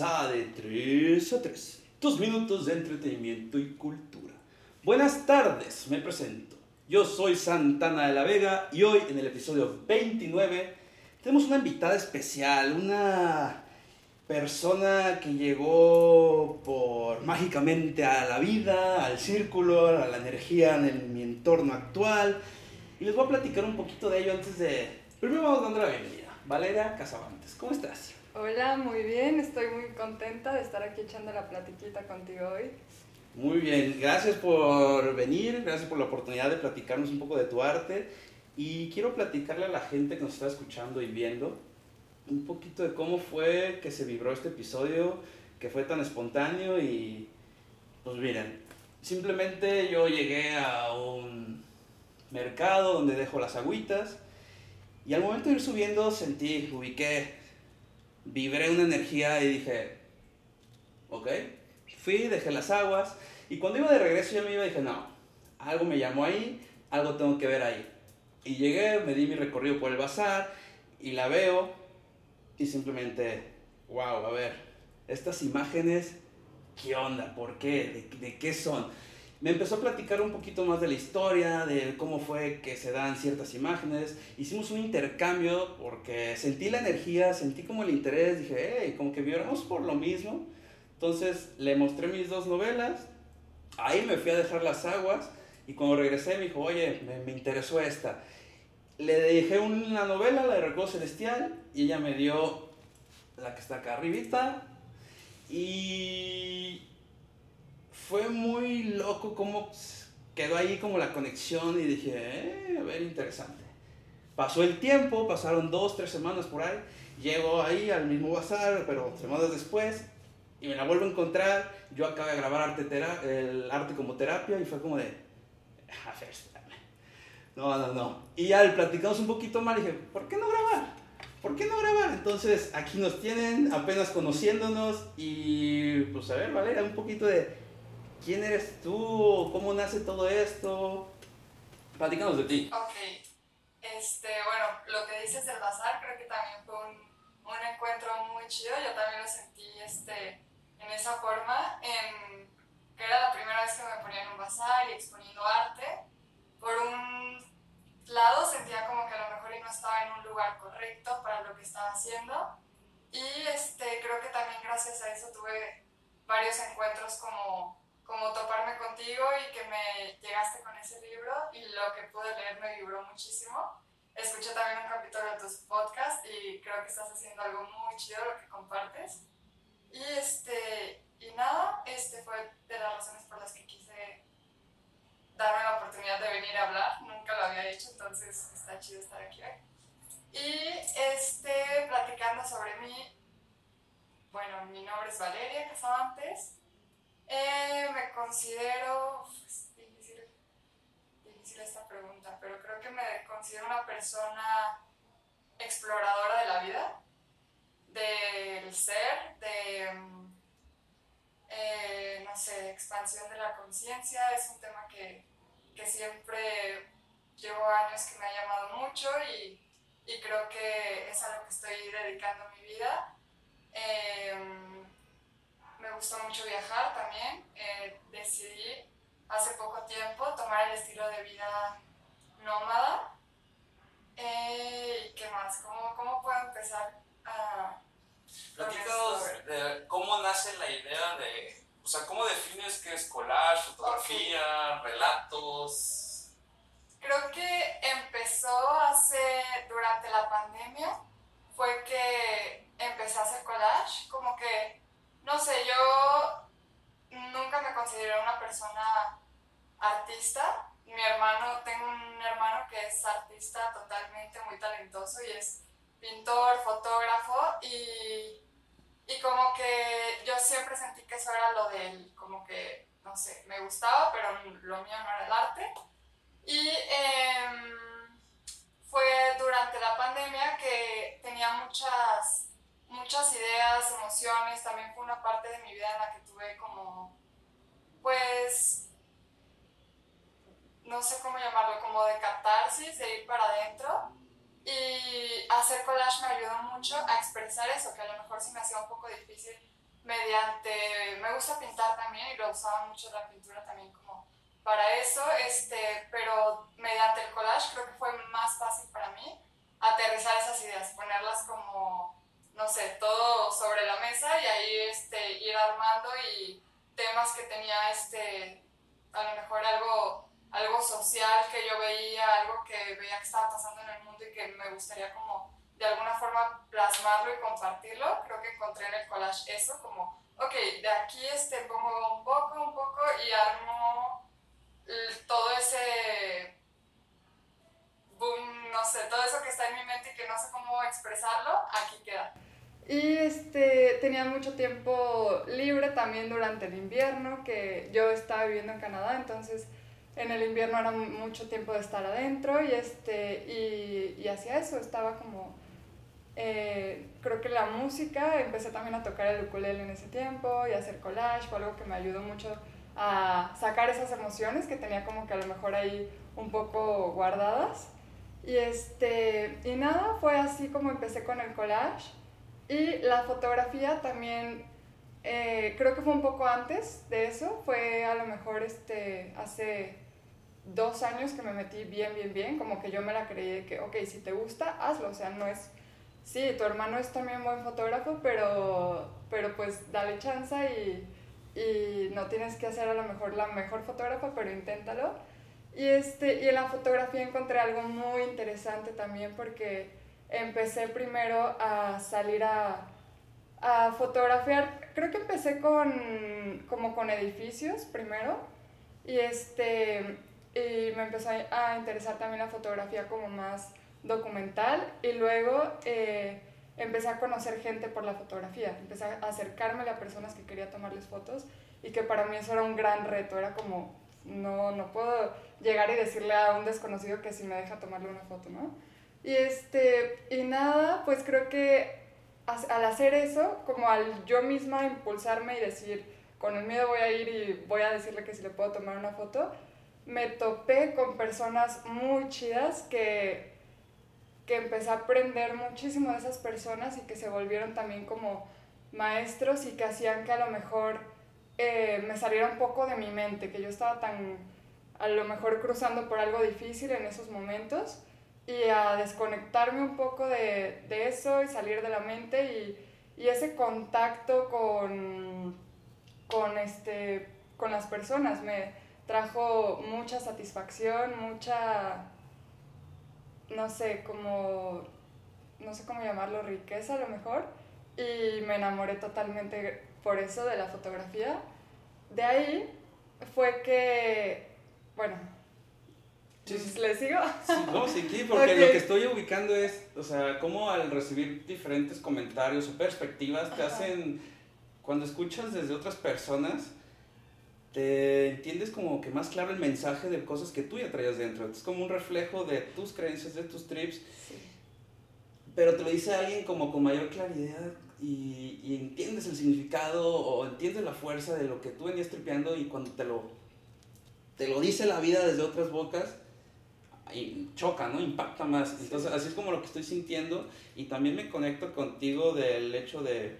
A De 3 a 3, tus minutos de entretenimiento y cultura. Buenas tardes, me presento. Yo soy Santana de la Vega y hoy en el episodio 29 tenemos una invitada especial, una persona que llegó por mágicamente a la vida, al círculo, a la energía en el- mi entorno actual. Y les voy a platicar un poquito de ello antes de... Primero vamos dando la bienvenida. Valeria Casabantes, ¿cómo estás? Hola, muy bien, estoy muy contenta de estar aquí echando la platiquita contigo hoy. Muy bien, gracias por venir, gracias por la oportunidad de platicarnos un poco de tu arte y quiero platicarle a la gente que nos está escuchando y viendo un poquito de cómo fue que se vibró este episodio, que fue tan espontáneo y pues miren, simplemente yo llegué a un mercado donde dejo las agüitas y al momento de ir subiendo sentí, ubiqué, vibré una energía y dije, ok, fui, dejé las aguas y cuando iba de regreso ya me iba y dije, no, algo me llamó ahí, algo tengo que ver ahí. Y llegué, me di mi recorrido por el bazar y la veo y simplemente, wow, a ver, estas imágenes, ¿qué onda? ¿Por qué? ¿De, de qué son? Me empezó a platicar un poquito más de la historia, de cómo fue que se dan ciertas imágenes. Hicimos un intercambio porque sentí la energía, sentí como el interés, dije, hey, como que vibramos por lo mismo. Entonces le mostré mis dos novelas, ahí me fui a dejar las aguas y cuando regresé me dijo, oye, me, me interesó esta. Le dejé una novela, la de Recuerdo Celestial, y ella me dio la que está acá arribita. Y fue muy loco cómo quedó ahí como la conexión y dije, eh, a ver, interesante. Pasó el tiempo, pasaron dos, tres semanas por ahí, llego ahí al mismo bazar, pero semanas después, y me la vuelvo a encontrar, yo acabo de grabar arte el arte como terapia y fue como de, a ver. No, no, no. Y ya platicamos un poquito más, dije, ¿por qué no grabar? ¿Por qué no grabar? Entonces aquí nos tienen apenas conociéndonos y pues a ver, Valeria, un poquito de quién eres tú, cómo nace todo esto. Platícanos de ti. Ok, este, bueno, lo que dices del bazar creo que también fue un, un encuentro muy chido, yo también lo sentí este, en esa forma, en, que era la primera vez que me ponía en un bazar y exponiendo arte. Por un lado sentía como que a lo mejor no estaba en un lugar correcto para lo que estaba haciendo y este, creo que también gracias a eso tuve varios encuentros como como toparme contigo y que me llegaste con ese libro y lo que pude leer me vibró muchísimo. Escuché también un capítulo de tus podcasts y creo que estás haciendo algo muy chido lo que compartes. Y, este, y nada, este fue de las razones por las que quise darme la oportunidad de venir a hablar. Nunca lo había hecho, entonces está chido estar aquí hoy. Y este, platicando sobre mí, bueno, mi nombre es Valeria Casabantes. Eh, me considero, es difícil, difícil esta pregunta, pero creo que me considero una persona exploradora de la vida, del ser, de, mm, eh, no sé, expansión de la conciencia. Es un tema que, que siempre llevo años que me ha llamado mucho y, y creo que es a lo que estoy dedicando mi vida. Em, me gustó mucho viajar también. Eh, decidí hace poco tiempo tomar el estilo de vida nómada. Eh, ¿Y qué más? ¿Cómo, ¿Cómo puedo empezar a... Platícanos de cómo nace la idea de, o sea, cómo defines qué es collage, fotografía, relatos. Creo que empezó hace, durante la pandemia, fue que empecé a hacer collage, como que, no sé, yo nunca me consideré una persona artista. Mi hermano, tengo un hermano que es artista totalmente muy talentoso y es pintor, fotógrafo y, Y como que yo siempre sentí que eso era lo del, como que, no sé, me gustaba, pero lo mío no era el arte. Y em, fue durante la pandemia que tenía muchas, muchas ideas, emociones, también fue una parte de mi vida en la que tuve como, pues, no sé cómo llamarlo, como de catarsis, de ir para adentro. Y hacer collage me ayudó mucho a expresar eso, que a lo mejor sí me hacía un poco difícil mediante, me gusta pintar también y lo usaba mucho la pintura también como para eso, este, pero mediante el collage creo que fue más fácil para mí aterrizar esas ideas, ponerlas como, no sé, todo sobre la mesa y ahí este, ir armando y temas que tenía, este, a lo mejor algo algo social que yo veía, algo que veía que estaba pasando en el mundo y que me gustaría como de alguna forma plasmarlo y compartirlo, creo que encontré en el collage eso, como, ok, de aquí este, pongo un poco, un poco y armo todo ese boom, no sé, todo eso que está en mi mente y que no sé cómo expresarlo, aquí queda. Y este, tenía mucho tiempo libre también durante el invierno, que yo estaba viviendo en Canadá, entonces en el invierno era mucho tiempo de estar adentro y, este, y, y hacía eso, estaba como, eh, creo que la música, empecé también a tocar el ukulele en ese tiempo y a hacer collage, fue algo que me ayudó mucho a sacar esas emociones que tenía como que a lo mejor ahí un poco guardadas. Y, este, y nada, fue así como empecé con el collage. Y la fotografía también, eh, creo que fue un poco antes de eso, fue a lo mejor este, hace dos años que me metí bien, bien, bien, como que yo me la creí que, ok, si te gusta, hazlo, o sea, no es, sí, tu hermano es también buen fotógrafo, pero, pero pues dale chance y, y no tienes que hacer a lo mejor la mejor fotógrafa, pero inténtalo. Y, este, y en la fotografía encontré algo muy interesante también porque empecé primero a salir a, a fotografiar, creo que empecé con, como con edificios primero, y este, y me empezó a interesar también la fotografía como más documental y luego eh, empecé a conocer gente por la fotografía, empecé a acercarme a personas que quería tomarles fotos y que para mí eso era un gran reto, era como, no, no puedo llegar y decirle a un desconocido que si me deja tomarle una foto, ¿no? Y, este, y nada, pues creo que al hacer eso, como al yo misma impulsarme y decir, con el miedo voy a ir y voy a decirle que si le puedo tomar una foto, me topé con personas muy chidas que, que empecé a aprender muchísimo de esas personas y que se volvieron también como maestros y que hacían que a lo mejor eh, me saliera un poco de mi mente, que yo estaba tan a lo mejor cruzando por algo difícil en esos momentos y a desconectarme un poco de, de eso y salir de la mente y, y ese contacto con, con, este, con las personas me, trajo mucha satisfacción, mucha, no sé, como, no sé cómo llamarlo, riqueza a lo mejor, y me enamoré totalmente por eso de la fotografía. De ahí fue que, bueno, ¿le sigo? no, sí, porque lo que estoy ubicando es, o sea, cómo al recibir diferentes comentarios o perspectivas te hacen, cuando escuchas desde otras personas, te entiendes como que más claro el mensaje de cosas que tú ya traías dentro. Es como un reflejo de tus creencias, de tus trips. Pero te lo dice alguien como con mayor claridad y, y, entiendes el significado o entiendes la fuerza de lo que tú venías tripeando y cuando te lo, te lo dice la vida desde otras bocas, choca, ¿no? Impacta más. Entonces, así es como lo que estoy sintiendo y también me conecto contigo del hecho de,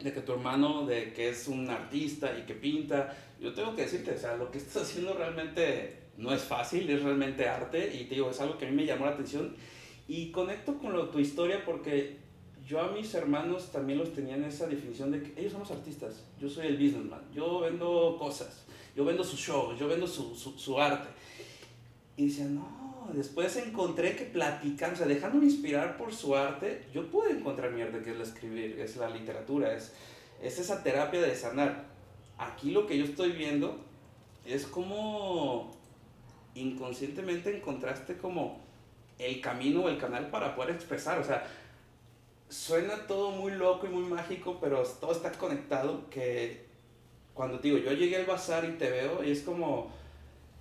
de que tu hermano, de que es un artista y que pinta, yo tengo que decirte, o sea, lo que estás haciendo realmente no es fácil, es realmente arte y te digo, es algo que a mí me llamó la atención y conecto con lo, tu historia porque yo a mis hermanos también los tenía en esa definición de que ellos son los artistas, yo soy el businessman, yo vendo cosas, yo vendo sus shows, yo vendo su, su, su arte. Y decían, no, después encontré que platicando, o sea, dejándome inspirar por su arte, yo pude encontrar mi arte, que es la escribir, es la literatura, es, es esa terapia de sanar. Aquí lo que yo estoy viendo es como inconscientemente encontraste como el camino o el canal para poder expresar. O sea, suena todo muy loco y muy mágico, pero todo está conectado que cuando digo, yo llegué al bazar y te veo y es como,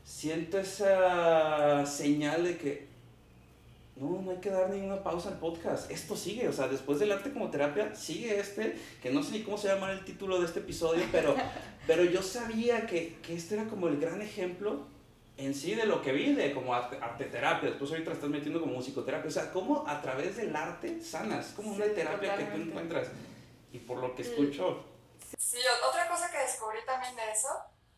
siento esa señal de que no, no hay que dar ninguna pausa al podcast. Esto sigue, o sea, después del arte como terapia, sigue este, que no sé ni cómo se llama el título de este episodio, pero, pero yo sabía que, que este era como el gran ejemplo en sí de lo que vi, de como arte, arte terapia. Después ahorita estás metiendo como musicoterapia. O sea, cómo a través del arte sanas, como una Sí, terapia que tú totalmente. encuentras. Y por lo que Sí. escucho, Sí, otra cosa que descubrí también de eso,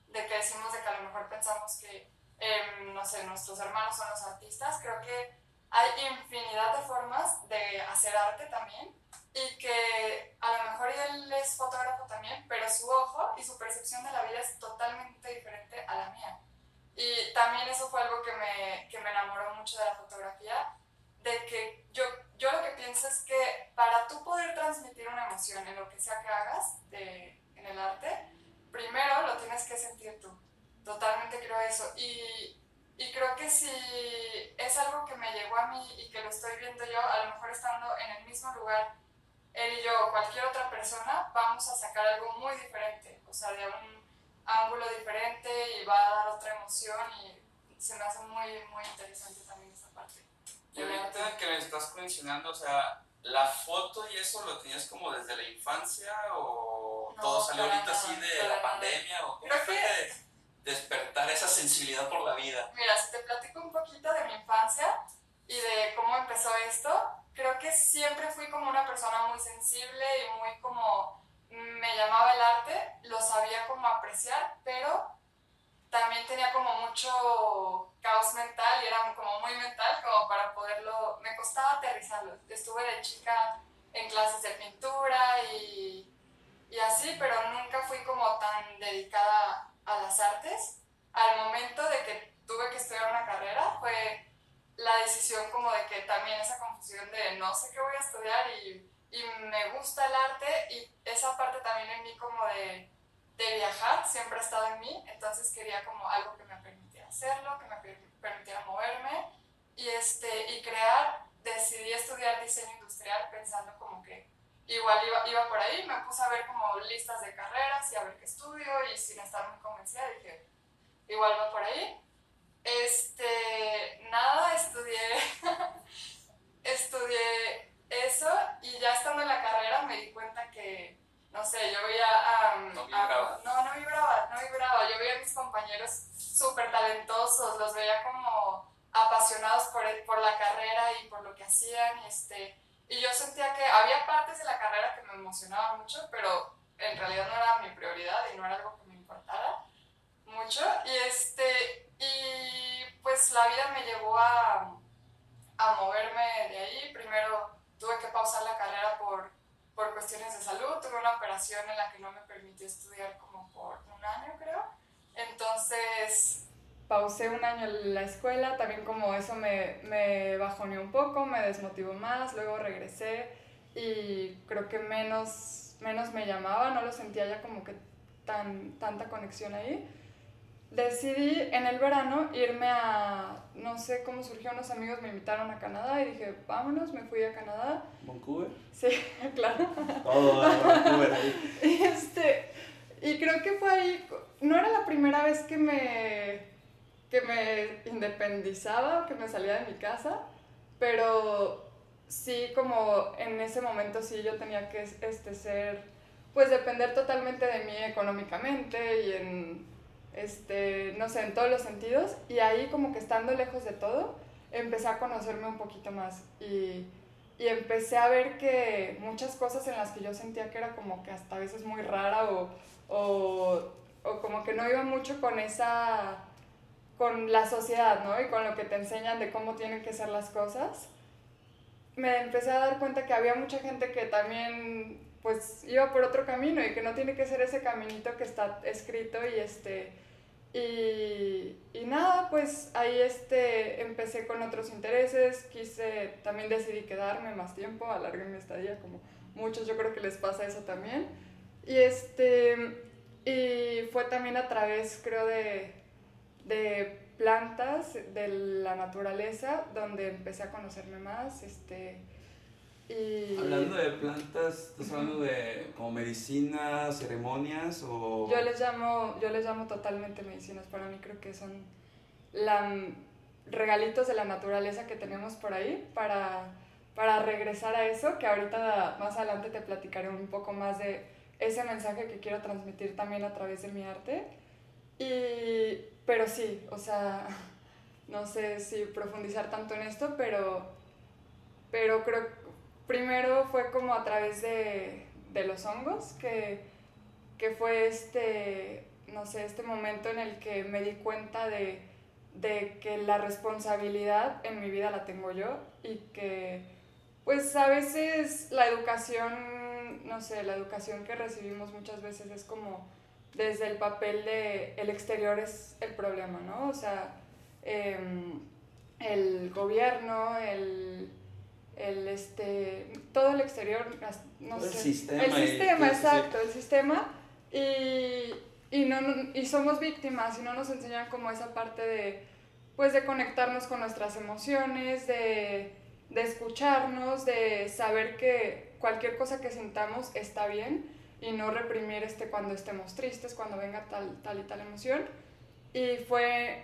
de que decimos de que a lo mejor pensamos que, em, no sé, nuestros hermanos son los artistas, creo que hay infinidad de formas de hacer arte también y que a lo mejor él es fotógrafo también, pero su ojo y su percepción de la vida es totalmente diferente a la mía. Y también eso fue algo que me, que me enamoró mucho de la fotografía, de que yo, yo lo que pienso es que para tú poder transmitir una emoción en lo que sea que hagas de, en el arte, primero lo tienes que sentir tú. Totalmente creo eso. Y, y creo que si es algo que me llegó a mí y que lo estoy viendo yo, a lo mejor estando en el mismo lugar, él y yo o cualquier otra persona, vamos a sacar algo muy diferente, o sea, de un ángulo diferente y va a dar otra emoción y se me hace muy, muy interesante también esa parte. Y ahorita que me estás mencionando, o sea, ¿la foto y eso lo tenías como desde la infancia o No, todo salió ahorita así de la pandemia o cómo fue que- despertar esa sensibilidad por la vida? Mira, si te platico un poquito de mi infancia y de cómo empezó esto, creo que siempre fui como una persona muy sensible y muy como me llamaba el arte, lo sabía como apreciar, pero también tenía como mucho caos mental y era como muy mental como para poderlo, me costaba aterrizarlo. Estuve de chica en clases de pintura y, y así, pero nunca fui como tan dedicada a las artes. Al momento de que tuve que estudiar una carrera fue la decisión como de que también esa confusión de no sé qué voy a estudiar y, y me gusta el arte y esa parte también en mí como de, de viajar siempre ha estado en mí, entonces quería como algo que me permitiera hacerlo, que me per- permitiera moverme y, este, y crear, decidí estudiar diseño industrial pensando como que igual iba, iba por ahí, me puse a ver como listas de carreras y a ver qué estudio y sin estar muy convencida dije, igual va por ahí. Este, nada, estudié, estudié eso y ya estando en la carrera me di cuenta que, no sé, yo veía a... No a- vibraba. no, no vibraba, no vibraba. Yo veía a mis compañeros súper talentosos, los veía como apasionados por, el- por la carrera y por lo que hacían. Y, este, y yo sentía que había partes de la carrera que me emocionaban mucho, pero en realidad no era mi prioridad y no era algo que me importara mucho. Y, este, y pues la vida me llevó a, a moverme de ahí. Primero tuve que pausar la carrera por, por cuestiones de salud. Tuve una operación en la que no me permitió estudiar como por un año, creo. Entonces, Pausé un año la escuela, también como eso me, me bajoneó un poco, me desmotivó más, luego regresé y creo que menos, menos me llamaba, no lo sentía ya como que tan, tanta conexión ahí. Decidí en el verano irme a, no sé cómo surgió, unos amigos me invitaron a Canadá y dije, vámonos, me fui a Canadá. Vancouver. Sí, claro. Todo Vancouver ahí. Y, este, y creo que fue ahí, no era la primera vez que me, que me independizaba que me salía de mi casa, pero sí como en ese momento sí yo tenía que este, ser, pues depender totalmente de mí económicamente y en, este, no sé, en todos los sentidos. Y ahí como que estando lejos de todo, empecé a conocerme un poquito más y, y empecé a ver que muchas cosas en las que yo sentía que era como que hasta a veces muy rara o, o, o como que no iba mucho con esa, con la sociedad, ¿no? Y con lo que te enseñan de cómo tienen que ser las cosas. Me empecé a dar cuenta que había mucha gente que también pues iba por otro camino y que no tiene que ser ese caminito que está escrito y este y, y nada, pues ahí este, empecé con otros intereses, quise, también decidí quedarme más tiempo, alargué mi estadía, como muchos yo creo que les pasa eso también. Y, este, y fue también a través, creo, de, de plantas, de la naturaleza, donde empecé a conocerme más. Este, Hablando de plantas, ¿estás hablando de como medicinas, ceremonias o...? yo les llamo, yo les llamo totalmente medicinas. Para mí creo que son la, regalitos de la naturaleza que tenemos por ahí para, para regresar a eso, que ahorita más adelante te platicaré un poco más de ese mensaje que quiero transmitir también a través de mi arte. Y, pero sí, o sea, no sé si profundizar tanto en esto, pero, pero creo primero fue como a través de, de los hongos, que, que fue este, no sé, este momento en el que me di cuenta de, de que la responsabilidad en mi vida la tengo yo y que pues a veces la educación, no sé, la educación que recibimos muchas veces es como desde el papel de el exterior es el problema, ¿no? O sea, em, el gobierno, el, el, este, todo el exterior, no el sé. sistema El y- sistema, sí, sí, sí. exacto, el sistema. Y, y, no, y somos víctimas y no nos enseñan como esa parte de, pues, de conectarnos con nuestras emociones, de, de escucharnos, de saber que cualquier cosa que sintamos está bien y no reprimir este cuando estemos tristes, cuando venga tal, tal y tal emoción. Y fue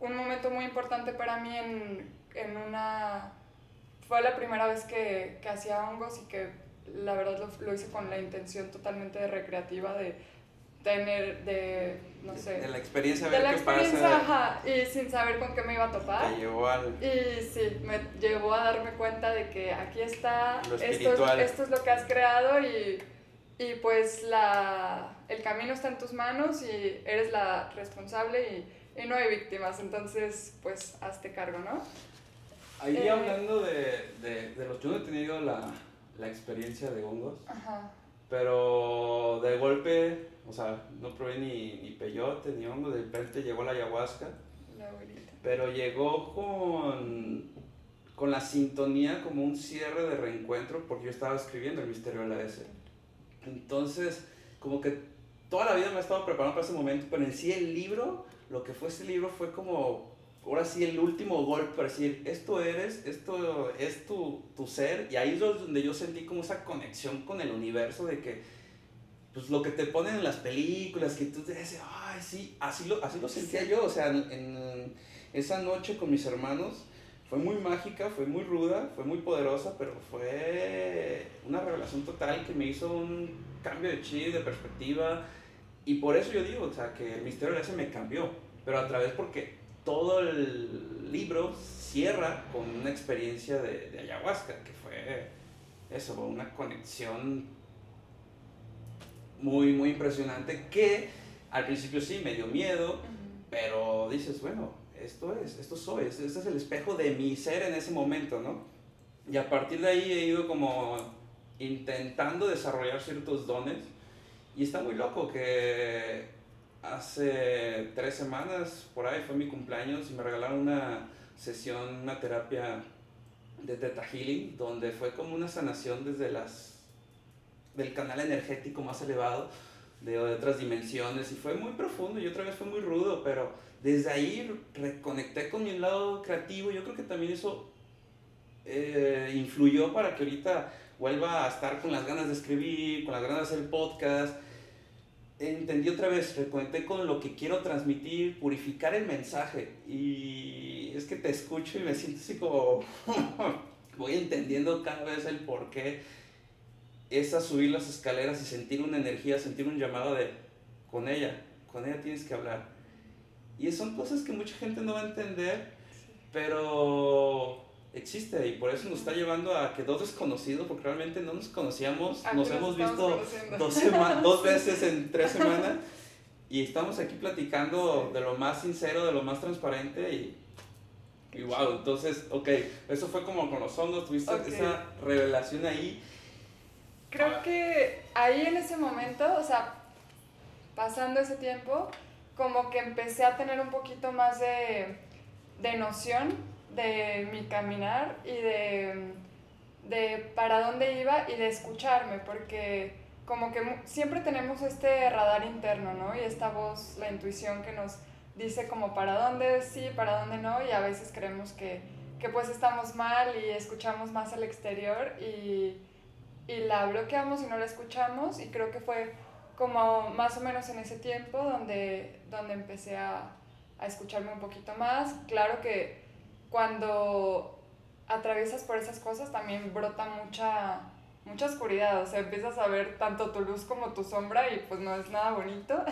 un momento muy importante para mí en, en una... Fue la primera vez que, que hacía hongos y que la verdad lo, lo hice con la intención totalmente recreativa de tener, de, no sé, De la experiencia, de la qué experiencia, pasa. ajá, y sin saber con qué me iba a topar. Te llevó al... Y sí, me llevó a darme cuenta de que aquí está, Lo esto, esto es lo que has creado y, y pues la, el camino está en tus manos y eres la responsable y, y no hay víctimas, entonces pues hazte cargo, ¿no? Ahí Eh, hablando de, de, de los... Yo no he tenido la, la experiencia de hongos, Ajá, pero de golpe, o sea, no probé ni, ni peyote ni hongo, de repente llegó la ayahuasca, la abuelita. pero llegó con, con la sintonía como un cierre de reencuentro, porque yo estaba escribiendo El Misterio de la S. Entonces, como que toda la vida me he estado preparando para ese momento, pero en sí el libro, lo que fue ese libro fue como, ahora sí, el último golpe para decir, esto eres, esto es tu, tu ser, y ahí es donde yo sentí como esa conexión con el universo de que, pues lo que te ponen en las películas, que tú te dices, ay, sí, así lo, así lo sentía yo, o sea, en, en esa noche con mis hermanos, fue muy mágica, fue muy ruda, fue muy poderosa, pero fue una revelación total que me hizo un cambio de chip, de perspectiva. Y por eso yo digo, o sea, que el misterio de ese me cambió. Pero a través porque todo el libro cierra con una experiencia de, de ayahuasca, que fue eso, una conexión muy, muy impresionante que al principio sí me dio miedo, pero dices, bueno, esto es, esto soy, este es el espejo de mi ser en ese momento, ¿no? Y a partir de ahí he ido como intentando desarrollar ciertos dones y está muy loco que hace tres semanas por ahí fue mi cumpleaños y me regalaron una sesión, una terapia de Theta Healing, donde fue como una sanación desde las del canal energético más elevado de, otras dimensiones y fue muy profundo y otra vez fue muy rudo, pero desde ahí reconecté con mi lado creativo. Yo creo que también eso eh, influyó para que ahorita vuelva a estar con las ganas de escribir, con las ganas de hacer podcast. Entendí otra vez, reconecté con lo que quiero transmitir, purificar el mensaje. Y es que te escucho y me siento así como. voy entendiendo cada vez el por qué es a subir las escaleras y sentir una energía, sentir un llamado de con ella, con ella tienes que hablar. Y son cosas que mucha gente no va a entender, pero existe y por eso nos está llevando a que dos desconocidos, porque realmente no nos conocíamos, Aquí nos hemos visto dos, dos veces en tres semanas y estamos aquí platicando de lo más sincero, de lo más transparente y, y wow, entonces, ok, eso fue como con los hongos, tuviste Ok. esa revelación ahí. Creo que ahí en ese momento, o sea, pasando ese tiempo, como que empecé a tener un poquito más de, de noción de mi caminar y de, de para dónde iba y de escucharme, porque como que siempre tenemos este radar interno, ¿no? Y esta voz, la intuición que nos dice como para dónde sí, para dónde no, y a veces creemos que, que pues estamos mal y escuchamos más el exterior y, y la bloqueamos y no la escuchamos y creo que fue como más o menos en ese tiempo donde, donde empecé a, a escucharme un poquito más. Claro que cuando atraviesas por esas cosas también brota mucha, mucha oscuridad, o sea, empiezas a ver tanto tu luz como tu sombra y pues no es nada bonito.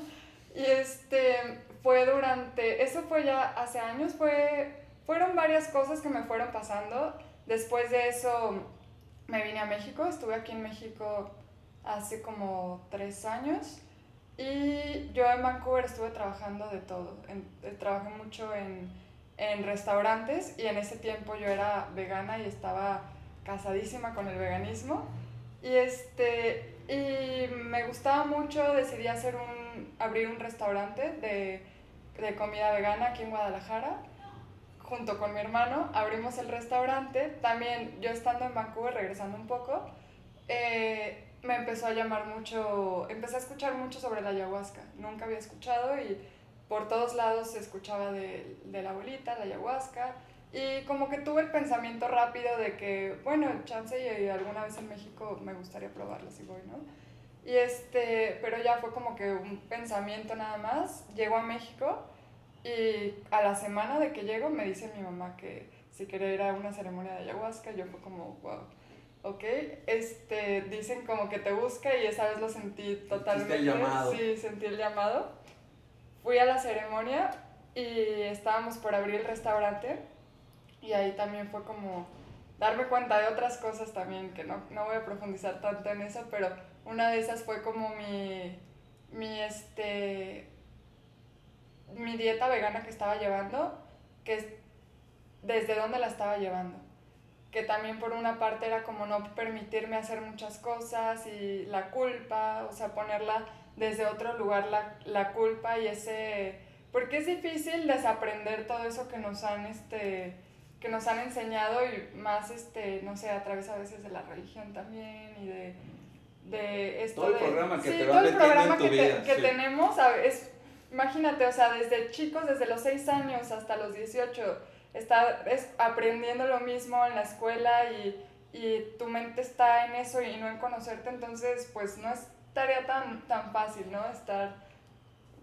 y este fue durante, eso fue ya hace años, fue, fueron varias cosas que me fueron pasando. Después de eso me vine a México, estuve aquí en México hace como tres años. Y yo en Vancouver estuve trabajando de todo. Trabajé mucho en, en restaurantes y en ese tiempo yo era vegana y estaba casadísima con el veganismo. Y, este, y me gustaba mucho, decidí hacer un, abrir un restaurante de, de comida vegana aquí en Guadalajara. Junto con mi hermano abrimos el restaurante. También yo estando en Vancouver, regresando un poco, eh, me empezó a llamar mucho, empecé a escuchar mucho sobre la ayahuasca. Nunca había escuchado y por todos lados se escuchaba de, de la abuelita, la ayahuasca. Y como que tuve el pensamiento rápido de que, bueno, chance y alguna vez en México me gustaría probarla si voy, ¿no? Y este, pero ya fue como que un pensamiento nada más. Llego a México y a la semana de que llego me dice mi mamá que si quería ir a una ceremonia de ayahuasca. Yo fue como, wow, ok. Este, dicen como que te busca y esa vez lo sentí totalmente. el llamado. Sí, sentí el llamado. Fui a la ceremonia y estábamos por abrir el restaurante y ahí también fue como darme cuenta de otras cosas también, que no, no voy a profundizar tanto en eso, pero una de esas fue como mi, mi, este, mi dieta vegana que estaba llevando, que es desde dónde la estaba llevando. Que también por una parte era como no permitirme hacer muchas cosas y la culpa, o sea, ponerla desde otro lugar la, la culpa y ese... Porque es difícil desaprender todo eso que nos han, este, que nos han enseñado y más, este, no sé, a través a veces de la religión también y de, de esto Todo el de- programa que sí, te todo el programa que, te- vida, que sí. tenemos, es, imagínate, o sea, desde chicos, desde los 6 años hasta los 18, está es, aprendiendo lo mismo en la escuela y, y tu mente está en eso y no en conocerte, entonces pues no es tarea tan, tan fácil, ¿no? Estar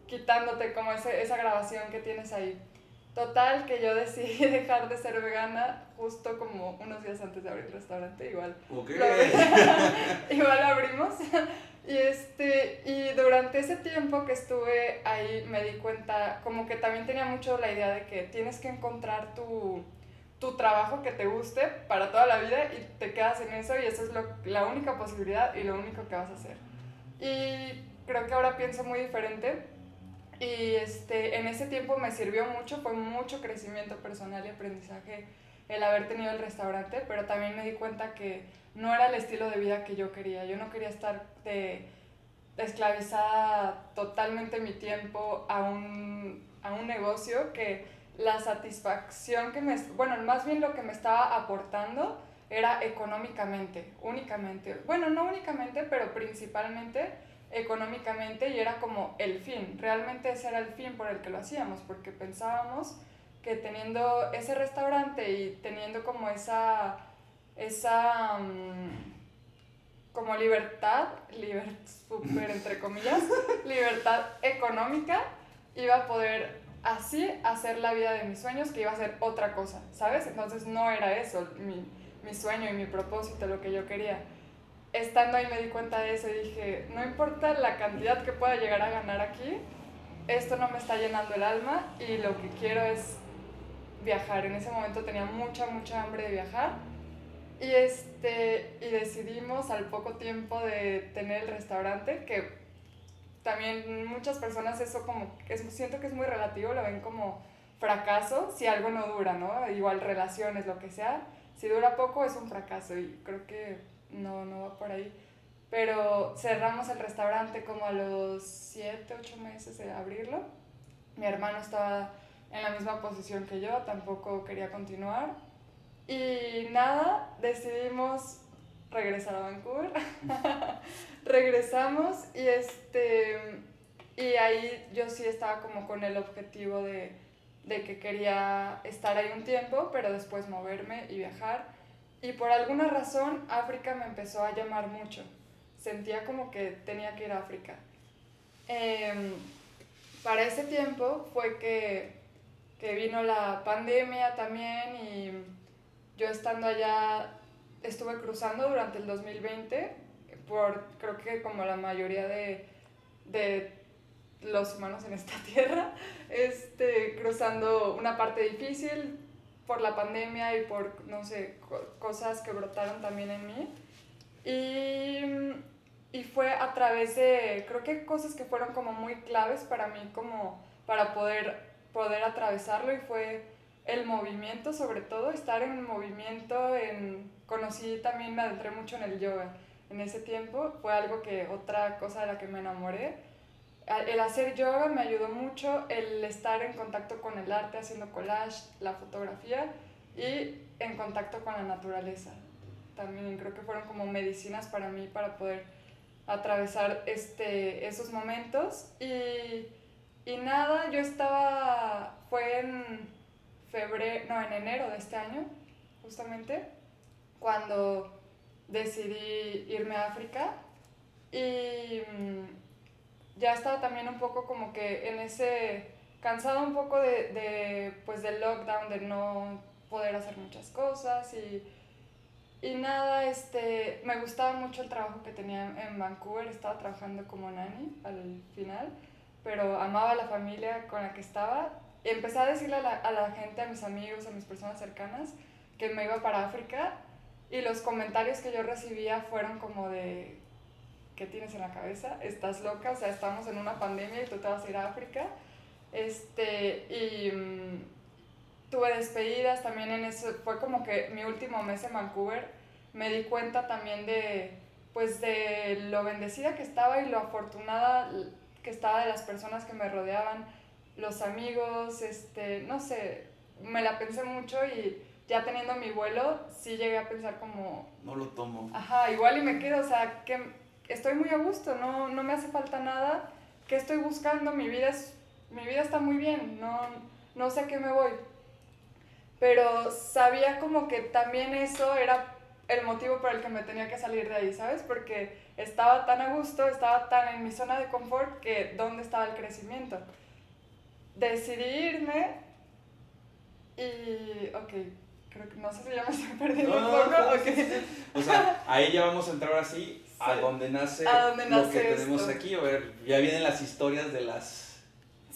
quitándote como ese, esa grabación que tienes ahí. Total, que yo decidí dejar de ser vegana justo como unos días antes de abrir el restaurante, igual Ok. lo- igual abrimos. Y, este, y durante ese tiempo que estuve ahí me di cuenta, como que también tenía mucho la idea de que tienes que encontrar tu, tu trabajo que te guste para toda la vida y te quedas en eso y eso es lo- la única posibilidad y lo único que vas a hacer. Y creo que ahora pienso muy diferente y este, en ese tiempo me sirvió mucho, fue mucho crecimiento personal y aprendizaje el haber tenido el restaurante, pero también me di cuenta que no era el estilo de vida que yo quería. Yo no quería estar de, esclavizada totalmente mi tiempo a un, a un negocio que la satisfacción que me, bueno, más bien lo que me estaba aportando era económicamente, únicamente. Bueno, no únicamente, pero principalmente económicamente y era como el fin. Realmente ese era el fin por el que lo hacíamos, porque pensábamos que teniendo ese restaurante y teniendo como esa, esa mm, como libertad, liber, súper entre comillas, libertad económica, iba a poder así hacer la vida de mis sueños, que iba a ser otra cosa, ¿sabes? Entonces no era eso mi, mi sueño y mi propósito, lo que yo quería. Estando ahí me di cuenta de eso y dije, no importa la cantidad que pueda llegar a ganar aquí, esto no me está llenando el alma y lo que quiero es viajar. En ese momento tenía mucha, mucha hambre de viajar. Y, este, y decidimos al poco tiempo de tener el restaurante, que también muchas personas eso como, siento que es muy relativo, lo ven como fracaso si algo no dura, ¿no? Igual relaciones, lo que sea. Si dura poco es un fracaso y creo que no, no va por ahí. Pero cerramos el restaurante como a los 7, 8 meses de abrirlo. Mi hermano estaba en la misma posición que yo, tampoco quería continuar. Y nada, decidimos regresar a Vancouver. Regresamos y este y ahí yo sí estaba como con el objetivo de, de que quería estar ahí un tiempo, pero después moverme y viajar. Y por alguna razón África me empezó a llamar mucho. Sentía como que tenía que ir a África. Em, para ese tiempo fue que, que vino la pandemia también y yo estando allá estuve cruzando durante el 2020 por creo que como la mayoría de, de los humanos en esta tierra, este, cruzando una parte difícil por la pandemia y por, no sé, cosas que brotaron también en mí. Y, y fue a través de, creo que cosas que fueron como muy claves para mí, como para poder, poder atravesarlo y fue el movimiento sobre todo, estar en movimiento, en, conocí también, me adentré mucho en el yoga en ese tiempo, fue algo que, otra cosa de la que me enamoré. El hacer yoga me ayudó mucho, el estar en contacto con el arte, haciendo collage, la fotografía y en contacto con la naturaleza. También creo que fueron como medicinas para mí para poder atravesar este, esos momentos. Y, y nada, yo estaba, fue en febrero, no, en enero de este año, justamente, cuando decidí irme a África y mm, ya estaba también un poco como que en ese, cansado un poco de, de, pues del lockdown, de no poder hacer muchas cosas y, y nada, este, me gustaba mucho el trabajo que tenía en Vancouver, estaba trabajando como nani al final, pero amaba la familia con la que estaba. Empecé a decirle a la, a la gente, a mis amigos, a mis personas cercanas, que me iba para África y los comentarios que yo recibía fueron como de, ¿qué tienes en la cabeza? ¿Estás loca? O sea, estamos en una pandemia y tú te vas a ir a África. Este, y mm, tuve despedidas también en eso. Fue como que mi último mes en Vancouver me di cuenta también de, pues, de lo bendecida que estaba y lo afortunada que estaba de las personas que me rodeaban, los amigos, este, no sé, me la pensé mucho y ya teniendo mi vuelo, sí llegué a pensar como... No lo tomo. Ajá, igual y me quedo, o sea, que estoy muy a gusto, no, no me hace falta nada. ¿Qué estoy buscando? Mi vida, es, mi vida está muy bien, no, no sé a qué me voy. Pero sabía como que también eso era el motivo por el que me tenía que salir de ahí, ¿sabes? Porque estaba tan a gusto, estaba tan en mi zona de confort que ¿dónde estaba el crecimiento? Decidí irme y, ok, creo que no sé si ya me estoy perdiendo un poco. o sea, ahí ya vamos a entrar así a donde nace lo que tenemos aquí. A ver, ya vienen las historias de las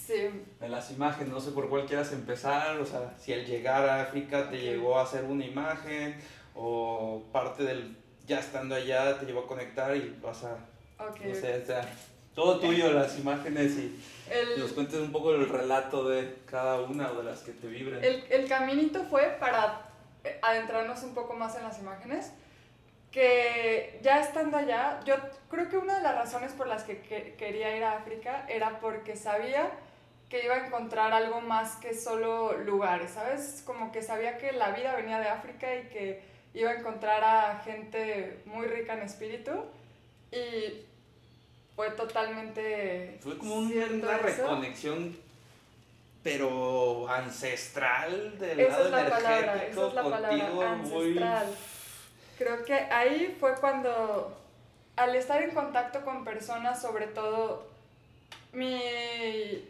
de las imágenes. No sé por cuál quieras empezar. O sea, si al llegar a África te llegó a hacer una imagen o parte del ya estando allá te llevó a conectar y vas a. Okay. No sé, o sea, todo tuyo, las imágenes y el, nos cuentes un poco el relato de cada una o de las que te vibren. El, el caminito fue para adentrarnos un poco más en las imágenes, que ya estando allá, yo creo que una de las razones por las que, que quería ir a África era porque sabía que iba a encontrar algo más que solo lugares, ¿sabes? Como que sabía que la vida venía de África y que iba a encontrar a gente muy rica en espíritu y fue totalmente... Fue como una reconexión, pero ancestral del esa lado es la palabra, esa es la palabra, ancestral. Creo que ahí fue cuando, al estar en contacto con personas, sobre todo, mi,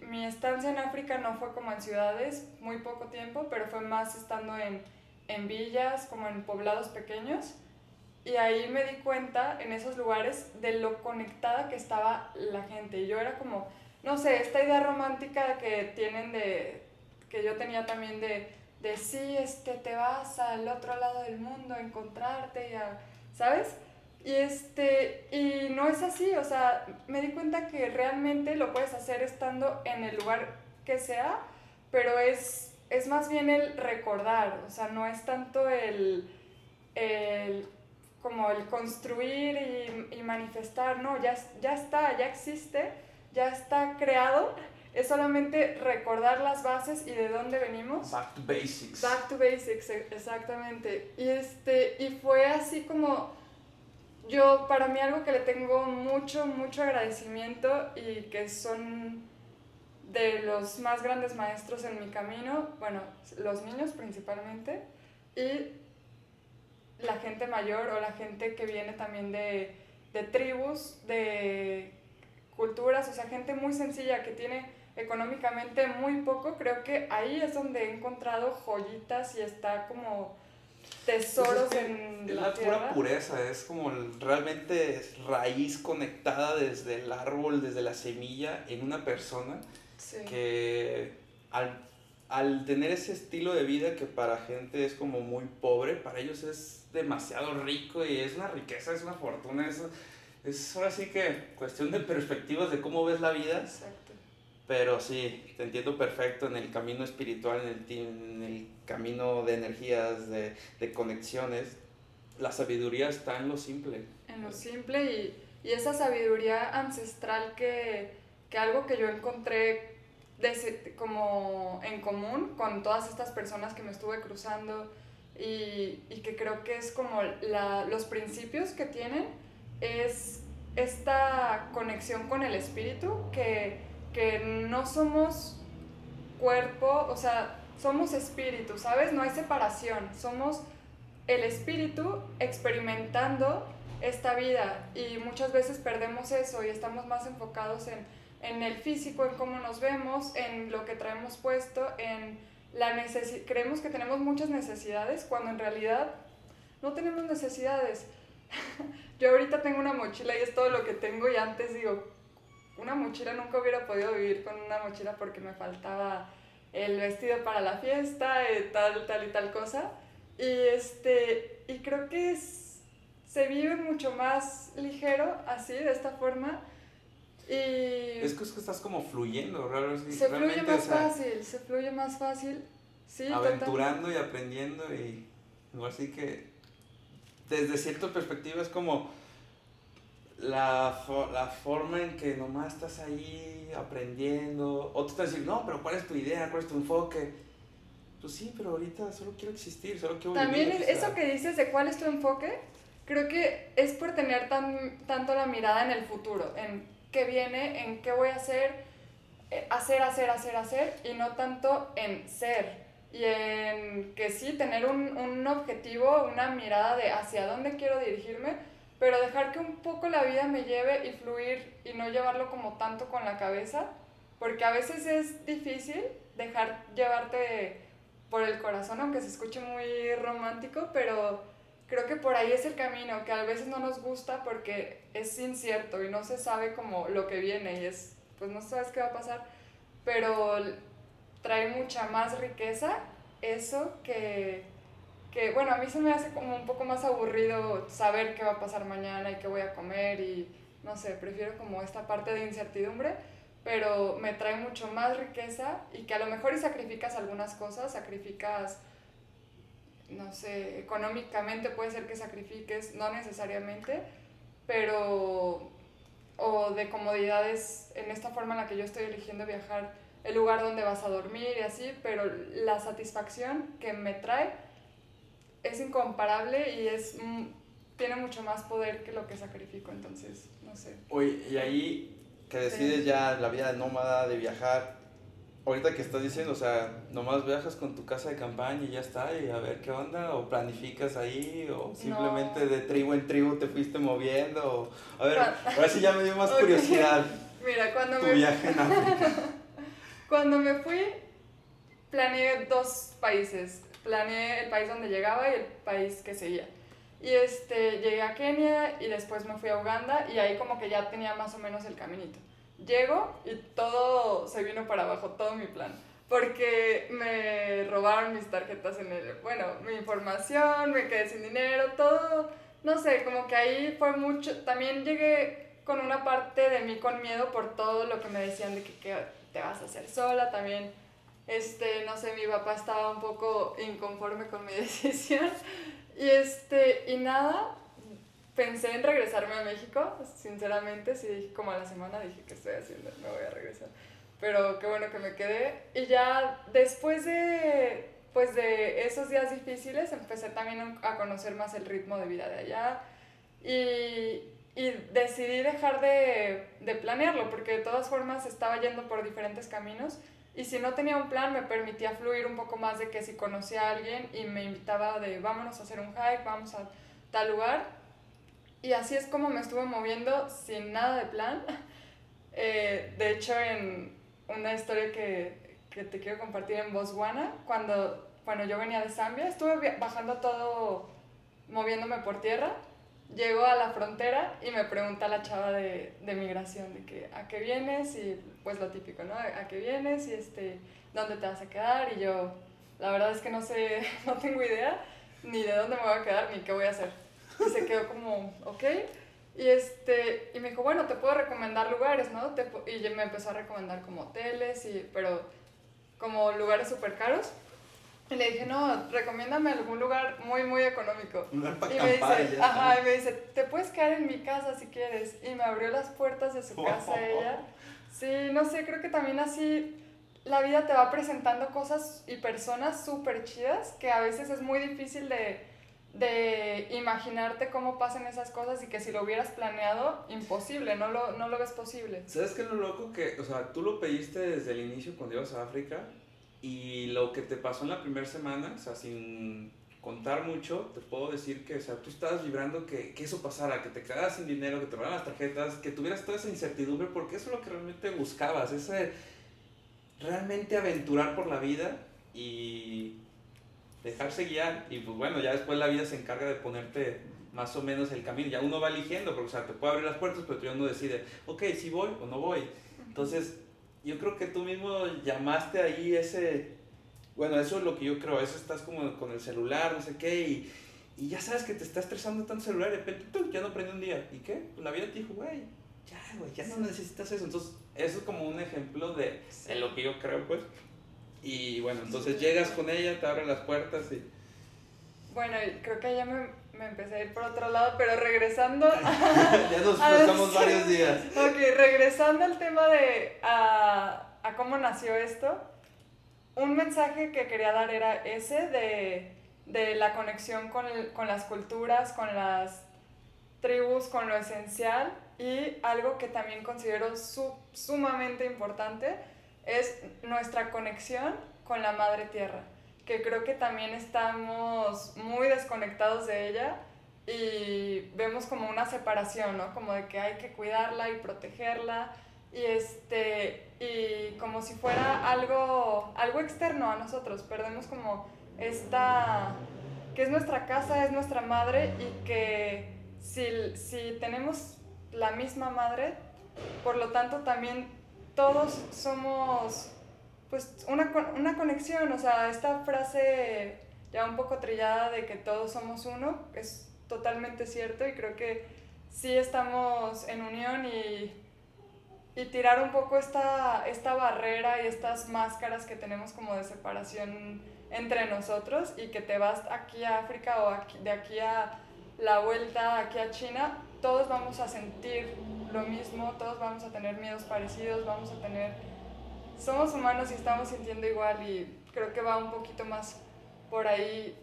mi estancia en África no fue como en ciudades, muy poco tiempo, pero fue más estando en, en villas, como en poblados pequeños y ahí me di cuenta en esos lugares de lo conectada que estaba la gente. Yo era como, no sé, esta idea romántica que tienen de, que yo tenía también de, de sí, este, te vas al otro lado del mundo a encontrarte, y ¿sabes? Y, este, y no es así, o sea, me di cuenta que realmente lo puedes hacer estando en el lugar que sea, pero es, es más bien el recordar, o sea, no es tanto el, el como el construir y, manifestar, no, ya, ya está, ya existe, ya está creado, es solamente recordar las bases y de dónde venimos. Back to basics. Back to basics, e, exactamente. Y, este, y fue así como yo, para mí algo que le tengo mucho, mucho agradecimiento y que son de los más grandes maestros en mi camino, bueno, los niños principalmente, y la gente mayor o la gente que viene también de, de tribus, de culturas, o sea, gente muy sencilla que tiene económicamente muy poco, creo que ahí es donde he encontrado joyitas y está como tesoros Pues es que en es la, la tierra. pura pureza, es como realmente es raíz conectada desde el árbol, desde la semilla en una persona Sí. que al, al tener ese estilo de vida que para gente es como muy pobre, para ellos es demasiado rico y es una riqueza, es una fortuna, es, es ahora sí que cuestión de perspectivas de cómo ves la vida, Exacto. Pero sí, te entiendo perfecto en el camino espiritual, en el, en el camino de energías, de, de conexiones, la sabiduría está en lo simple. En lo simple y, y esa sabiduría ancestral que, que algo que yo encontré de- como en común con todas estas personas que me estuve cruzando y, y que creo que es como la, los principios que tienen es esta conexión con el espíritu que, que no somos cuerpo, o sea, somos espíritu, ¿sabes? No hay separación, somos el espíritu experimentando esta vida y muchas veces perdemos eso y estamos más enfocados en, en el físico, en cómo nos vemos, en lo que traemos puesto, en la necesi creemos que tenemos muchas necesidades cuando en realidad no tenemos necesidades. Yo ahorita tengo una mochila y es todo lo que tengo y antes digo, una mochila nunca hubiera podido vivir con una mochila porque me faltaba el vestido para la fiesta, eh, tal, tal y tal cosa. Y, este, y creo que es, se vive mucho más ligero así, de esta forma. Y Es que, es que estás como fluyendo, realmente, se fluye más o sea, fácil, se fluye más fácil. Sí, aventurando y aprendiendo y no así que desde cierta perspectiva es como la, fo- la forma en que nomás estás ahí aprendiendo. Otros te van a decir, no, pero ¿cuál es tu idea? ¿Cuál es tu enfoque? Pues sí, pero ahorita solo quiero existir, solo quiero También vivir. es- o sea, eso que dices de cuál es tu enfoque, creo que es por tener tan, tanto la mirada en el futuro, en qué viene, en qué voy a hacer, eh, hacer, hacer, hacer, hacer, y no tanto en ser. Y en que sí, tener un, un objetivo, una mirada de hacia dónde quiero dirigirme, pero dejar que un poco la vida me lleve y fluir y no llevarlo como tanto con la cabeza, porque a veces es difícil dejar llevarte por el corazón, aunque se escuche muy romántico, pero creo que por ahí es el camino, que a veces no nos gusta porque es incierto y no se sabe como lo que viene y es, pues no sabes qué va a pasar, pero trae mucha más riqueza eso que, que, bueno, a mí se me hace como un poco más aburrido saber qué va a pasar mañana y qué voy a comer y no sé, prefiero como esta parte de incertidumbre, pero me trae mucho más riqueza y que a lo mejor y sacrificas algunas cosas, sacrificas, no sé, económicamente puede ser que sacrifiques, no necesariamente, pero, o de comodidades en esta forma en la que yo estoy eligiendo viajar, el lugar donde vas a dormir y así, pero la satisfacción que me trae es incomparable y es, mm, tiene mucho más poder que lo que sacrifico, entonces, no sé. Oye, y ahí que decides ya la vida de nómada, de viajar, ahorita que estás diciendo, o sea, nomás viajas con tu casa de campaña y ya está, y a ver qué onda, o planificas ahí, o simplemente No. de tribu en tribu te fuiste moviendo, o... A ver, ahora sí ya me dio más curiosidad Mira, cuando tu me, viaje en África. cuando me fui, planeé dos países. Planeé el país donde llegaba y el país que seguía. Y este, llegué a Kenia y después me fui a Uganda y ahí como que ya tenía más o menos el caminito. Llego y todo se vino para abajo, todo mi plan. Porque me robaron mis tarjetas en el... Bueno, mi información, me quedé sin dinero, todo... No sé, como que ahí fue mucho... También llegué con una parte de mí con miedo por todo lo que me decían de que, que te vas a hacer sola. También, este, no sé, mi papá estaba un poco inconforme con mi decisión. Y este, y nada, pensé en regresarme a México, sinceramente, sí, como a la semana dije, ¿qué estoy haciendo? Me voy a regresar. Pero qué bueno que me quedé. Y ya después de, pues de esos días difíciles, empecé también a conocer más el ritmo de vida de allá. Y, y decidí dejar de, de planearlo, porque de todas formas estaba yendo por diferentes caminos. Y si no tenía un plan, me permitía fluir un poco más de que si conocía a alguien y me invitaba de vámonos a hacer un hike, vamos a tal lugar. Y así es como me estuve moviendo sin nada de plan. Eh, de hecho, en una historia que, que te quiero compartir en Botswana, cuando, bueno, yo venía de Zambia, estuve bajando todo, moviéndome por tierra. Llego a la frontera y me pregunta la chava de, de migración de que a qué vienes y pues lo típico, ¿no? A qué vienes y este, dónde te vas a quedar y yo, la verdad es que no sé, no tengo idea ni de dónde me voy a quedar ni qué voy a hacer. Y se quedó como, ok. Y, este, y me dijo, bueno, te puedo recomendar lugares, ¿no? Te y me empezó a recomendar como hoteles, y, pero como lugares súper caros. Y le dije, no, recomiéndame algún lugar muy, muy económico. Un lugar para Y me acampar. dice, ajá, y me dice, te puedes quedar en mi casa si quieres. Y me abrió las puertas de su casa ella. Sí, no sé, creo que también así la vida te va presentando cosas y personas súper chidas que a veces es muy difícil de, de imaginarte cómo pasan esas cosas y que si lo hubieras planeado, imposible, no lo, no lo ves posible. ¿Sabes qué es lo loco? Que, o sea, tú lo pediste desde el inicio cuando ibas a África y lo que te pasó en la primera semana, o sea, sin contar mucho, te puedo decir que, o sea, tú estabas vibrando que, que eso pasara, que te quedaras sin dinero, que te robaran las tarjetas, que tuvieras toda esa incertidumbre, porque eso es lo que realmente buscabas, ese realmente aventurar por la vida y dejarse guiar. Y pues bueno, ya después la vida se encarga de ponerte más o menos el camino. Ya uno va eligiendo, porque o sea, te puede abrir las puertas, pero ya uno decide, ok, si voy o no voy. Entonces, yo creo que tú mismo llamaste ahí ese, bueno, eso es lo que yo creo, eso estás como con el celular, no sé qué, y, y ya sabes que te está estresando tanto el celular, y de repente, ya no prende un día. ¿Y qué? Pues la vida te dijo, güey, ya, güey, ya no necesitas eso. Entonces, eso es como un ejemplo de, de lo que yo creo, pues. Y bueno, entonces llegas con ella, te abre las puertas y... Bueno, creo que ya me, me empecé a ir por otro lado, pero regresando ya nos pasamos varios días. Ok, regresando al tema de a, a cómo nació esto, un mensaje que quería dar era ese de, de la conexión con, el- con las culturas, con las tribus, con lo esencial y algo que también considero su- sumamente importante es nuestra conexión con la madre tierra, que creo que también estamos muy desconectados de ella y vemos como una separación, ¿no? Como de que hay que cuidarla y protegerla y este y como si fuera algo algo externo a nosotros, perdemos como esta que es nuestra casa, es nuestra madre y que si, si tenemos la misma madre, por lo tanto también todos somos pues una, una conexión, o sea, esta frase ya un poco trillada de que todos somos uno es totalmente cierto y creo que sí estamos en unión y, y tirar un poco esta, esta barrera y estas máscaras que tenemos como de separación entre nosotros y que te vas aquí a África o de aquí a la vuelta aquí a China, todos vamos a sentir lo mismo, todos vamos a tener miedos parecidos, vamos a tener... Somos humanos y estamos sintiendo igual y creo que va un poquito más por ahí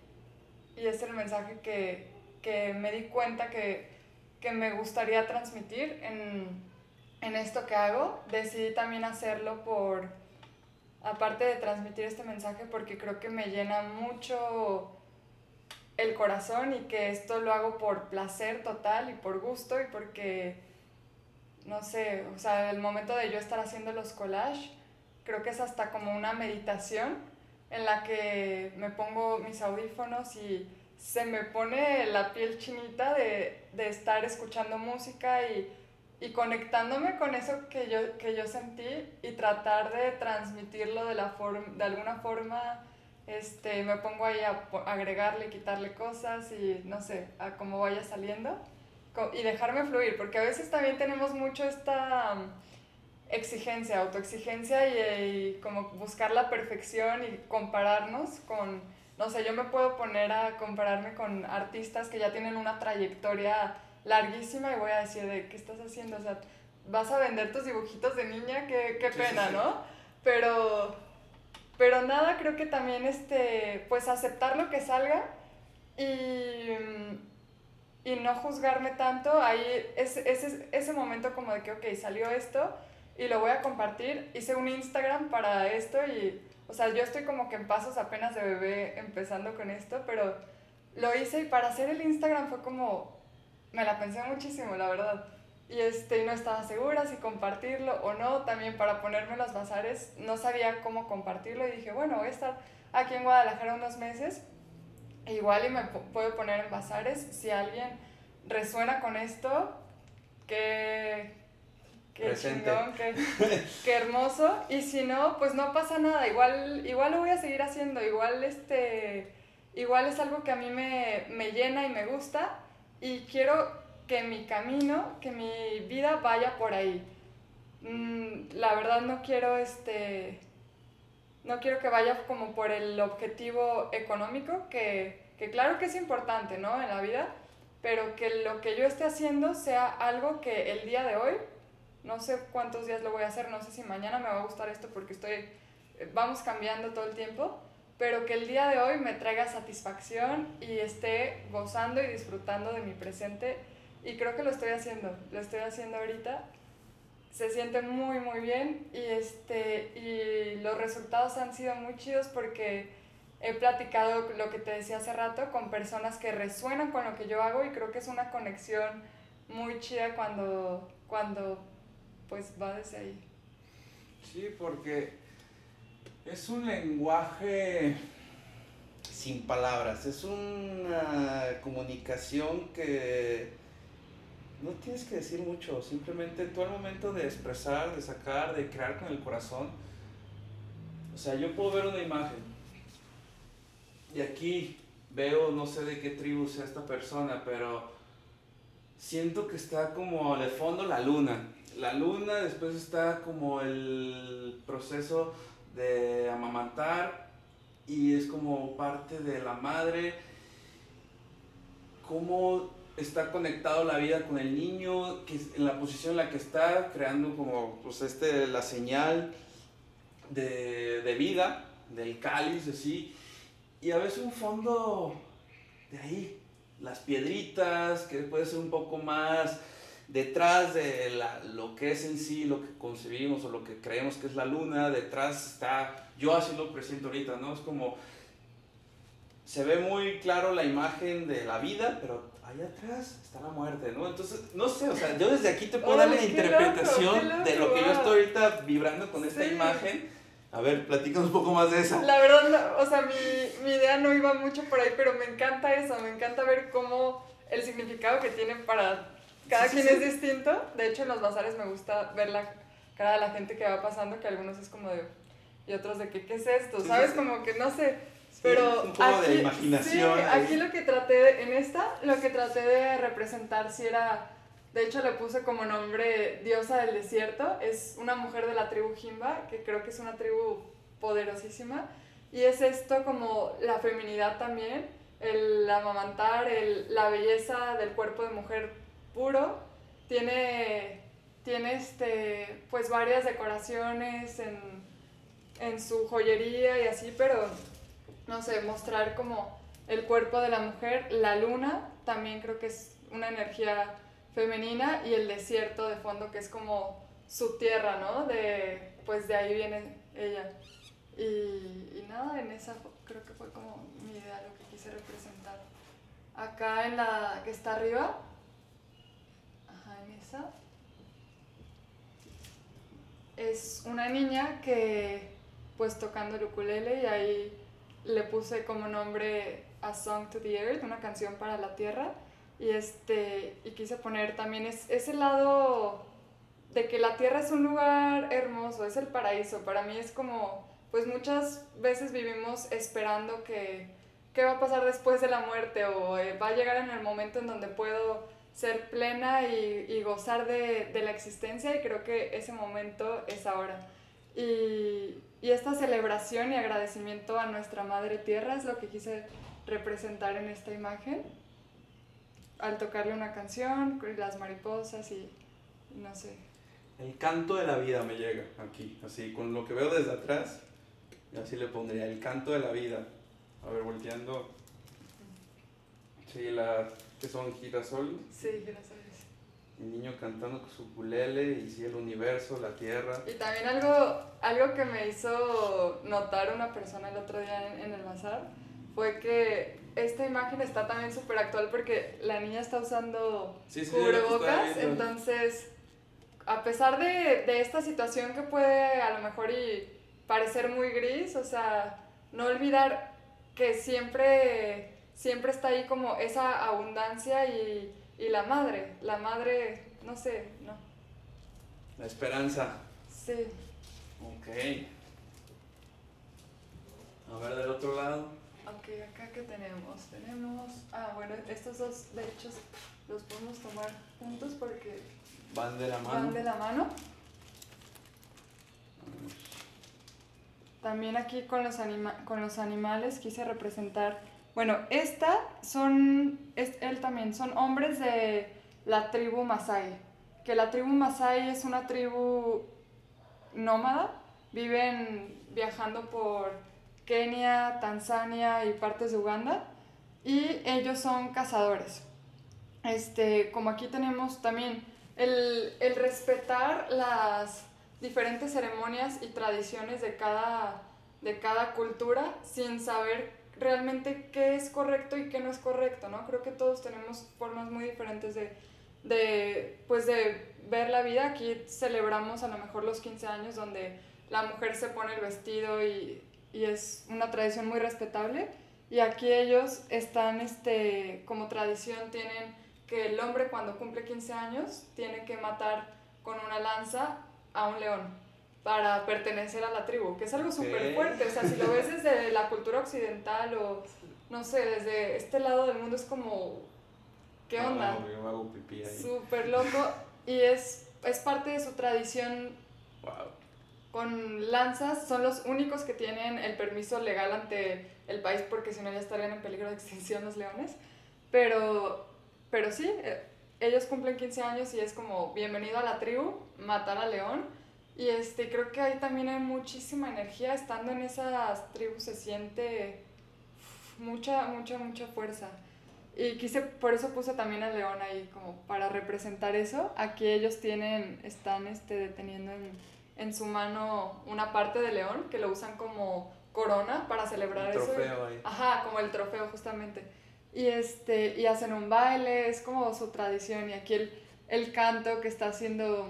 y es el mensaje que, que me di cuenta que, que me gustaría transmitir en, en esto que hago. Decidí también hacerlo por, aparte de transmitir este mensaje, porque creo que me llena mucho el corazón y que esto lo hago por placer total y por gusto y porque, no sé, o sea, el momento de yo estar haciendo los collages, creo que es hasta como una meditación en la que me pongo mis audífonos y se me pone la piel chinita de, de estar escuchando música y, y conectándome con eso que yo, que yo sentí y tratar de transmitirlo de, la form- de alguna forma. Este, me pongo ahí a agregarle, quitarle cosas y no sé, a cómo vaya saliendo y dejarme fluir, porque a veces también tenemos mucho esta exigencia, autoexigencia y, y como buscar la perfección y compararnos con, no sé, yo me puedo poner a compararme con artistas que ya tienen una trayectoria larguísima y voy a decir de qué estás haciendo, o sea, vas a vender tus dibujitos de niña, qué, qué pena, sí, sí. ¿no? Pero, pero nada, creo que también este, pues aceptar lo que salga y, y no juzgarme tanto, ahí es, ese, ese momento como de que, ok, salió esto y lo voy a compartir, hice un Instagram para esto y, o sea, yo estoy como que en pasos apenas de bebé empezando con esto, pero lo hice y para hacer el Instagram fue como, me la pensé muchísimo, la verdad. Y este, no estaba segura si compartirlo o no, también para ponerme los bazares, no sabía cómo compartirlo y dije, bueno, voy a estar aquí en Guadalajara unos meses, igual y me puedo poner en bazares, si alguien resuena con esto, que qué chingón, qué, qué, hermoso. Y si no, pues no pasa nada. Igual, igual lo voy a seguir haciendo. Igual, este, igual es algo que a mí me, me llena y me gusta. Y quiero que mi camino, que mi vida vaya por ahí. Mm, la verdad no quiero este no quiero que vaya como por el objetivo económico, que, que, claro que es importante, ¿no? En la vida, pero que lo que yo esté haciendo sea algo que el día de hoy, no sé cuántos días lo voy a hacer, no sé si mañana me va a gustar esto porque estoy, vamos cambiando todo el tiempo, pero que el día de hoy me traiga satisfacción y esté gozando y disfrutando de mi presente y creo que lo estoy haciendo, lo estoy haciendo ahorita. Se siente muy, muy bien y, este, y los resultados han sido muy chidos porque he platicado lo que te decía hace rato con personas que resuenan con lo que yo hago y creo que es una conexión muy chida cuando, cuando pues va desde ahí. Sí, porque es un lenguaje sin palabras, es una comunicación que no tienes que decir mucho, simplemente tú al momento de expresar, de sacar, de crear con el corazón, o sea, yo puedo ver una imagen y aquí veo, no sé de qué tribu sea esta persona, pero siento que está como de fondo la luna. La luna, después está como el proceso de amamantar y es como parte de la madre. Cómo está conectado la vida con el niño, que en la posición en la que está, creando como pues este, la señal de, de vida, del cáliz, así, y a veces un fondo de ahí, las piedritas, que puede ser un poco más detrás de la, lo que es en sí, lo que concebimos o lo que creemos que es la luna, detrás está, yo así lo presento ahorita, ¿no? Es como, se ve muy claro la imagen de la vida, pero allá atrás está la muerte, ¿no? Entonces, no sé, o sea, yo desde aquí te puedo dar la interpretación de lo que yo estoy ahorita vibrando con esta imagen. A ver, platícanos un poco más de esa. La verdad, o sea, mi, mi, idea no iba mucho por ahí, pero me encanta eso, me encanta ver cómo el significado que tiene para cada quien es distinto. De hecho, en los bazares me gusta ver la cara de la gente que va pasando, que algunos es como de... Y otros de que, ¿qué es esto? ¿Sabes? Como que no sé pero un poco de imaginación. Sí, aquí lo que traté, en esta, lo que traté de representar si era, de hecho le puse como nombre diosa del desierto, es una mujer de la tribu Jimba, que creo que es una tribu poderosísima, y es esto como la feminidad también, el amamantar, el, la belleza del cuerpo de mujer puro, tiene, tiene este, pues varias decoraciones en, en su joyería y así, pero no sé, mostrar como el cuerpo de la mujer, la luna también creo que es una energía femenina y el desierto de fondo que es como su tierra, ¿no? De, pues de ahí viene ella. Y, y nada, en esa creo que fue como mi idea, lo que quise representar. Acá en la que está arriba, ajá, en esa, es una niña que pues tocando el ukulele y ahí le puse como nombre A Song to the Earth, una canción para la tierra. Y, este, y quise poner también es, ese lado de que la tierra es un lugar hermoso, es el paraíso. Para mí es como, pues muchas veces vivimos esperando que qué va a pasar después de la muerte o eh, va a llegar en el momento en donde puedo ser plena y, y gozar de, de, la existencia y creo que ese momento es ahora. Y, y esta celebración y agradecimiento a nuestra Madre Tierra es lo que quise representar en esta imagen. Al tocarle una canción, las mariposas y no sé. El canto de la vida me llega aquí, así, con lo que veo desde atrás, y así le pondría, el canto de la vida. A ver, volteando. Sí, la, que son girasoles. Sí, girasoles. El niño cantando con su ukulele y sí, el universo, la tierra. Y también algo, algo que me hizo notar una persona el otro día en, en el bazar fue que esta imagen está también súper actual porque la niña está usando Sí, sí, cubrebocas, entonces a pesar de, de esta situación que puede a lo mejor y parecer muy gris, o sea, no olvidar que siempre, siempre está ahí como esa abundancia y, y la madre, la madre, no sé, no, La esperanza. sí. Ok. A ver, del otro lado. Ok, acá que tenemos, tenemos, ah bueno, estos dos de hecho los podemos tomar juntos porque Van de la mano. van de la mano. También aquí con los, anima con los animales quise representar, bueno, esta son, es, él también, son hombres de la tribu Masai, que la tribu Masai es una tribu nómada, viven viajando por Kenia, Tanzania y partes de Uganda, y ellos son cazadores. Este, como aquí tenemos también el, el respetar las diferentes ceremonias y tradiciones de cada, de cada cultura sin saber realmente qué es correcto y qué no es correcto, ¿no? Creo que todos tenemos formas muy diferentes de, de, pues de ver la vida. Aquí celebramos a lo mejor los 15 años donde la mujer se pone el vestido y, y es una tradición muy respetable. Y aquí ellos están, este, como tradición, tienen que el hombre cuando cumple 15 años tiene que matar con una lanza a un león para pertenecer a la tribu, que es algo súper fuerte. O sea, si lo ves desde la cultura occidental o, no sé, desde este lado del mundo es como, ¿qué onda? No, yo hago pipí ahí. Súper loco. Y es, es parte de su tradición Wow. Con lanzas. Son los únicos que tienen el permiso legal ante el país porque si no ya estarían en peligro de extinción los leones. Pero, pero sí, eh, ellos cumplen 15 años y es como bienvenido a la tribu, matar al león. Y este, creo que ahí también hay muchísima energía. Estando en esas tribus se siente mucha, mucha, mucha fuerza. Y quise, por eso puse también al león ahí, como para representar eso. Aquí ellos tienen, están este, deteniendo en, en su mano una parte de león que lo usan como corona para celebrar eso. ahí. Ajá, como el trofeo justamente. Y, este, y hacen un baile, es como su tradición. Y aquí el, el canto que está haciendo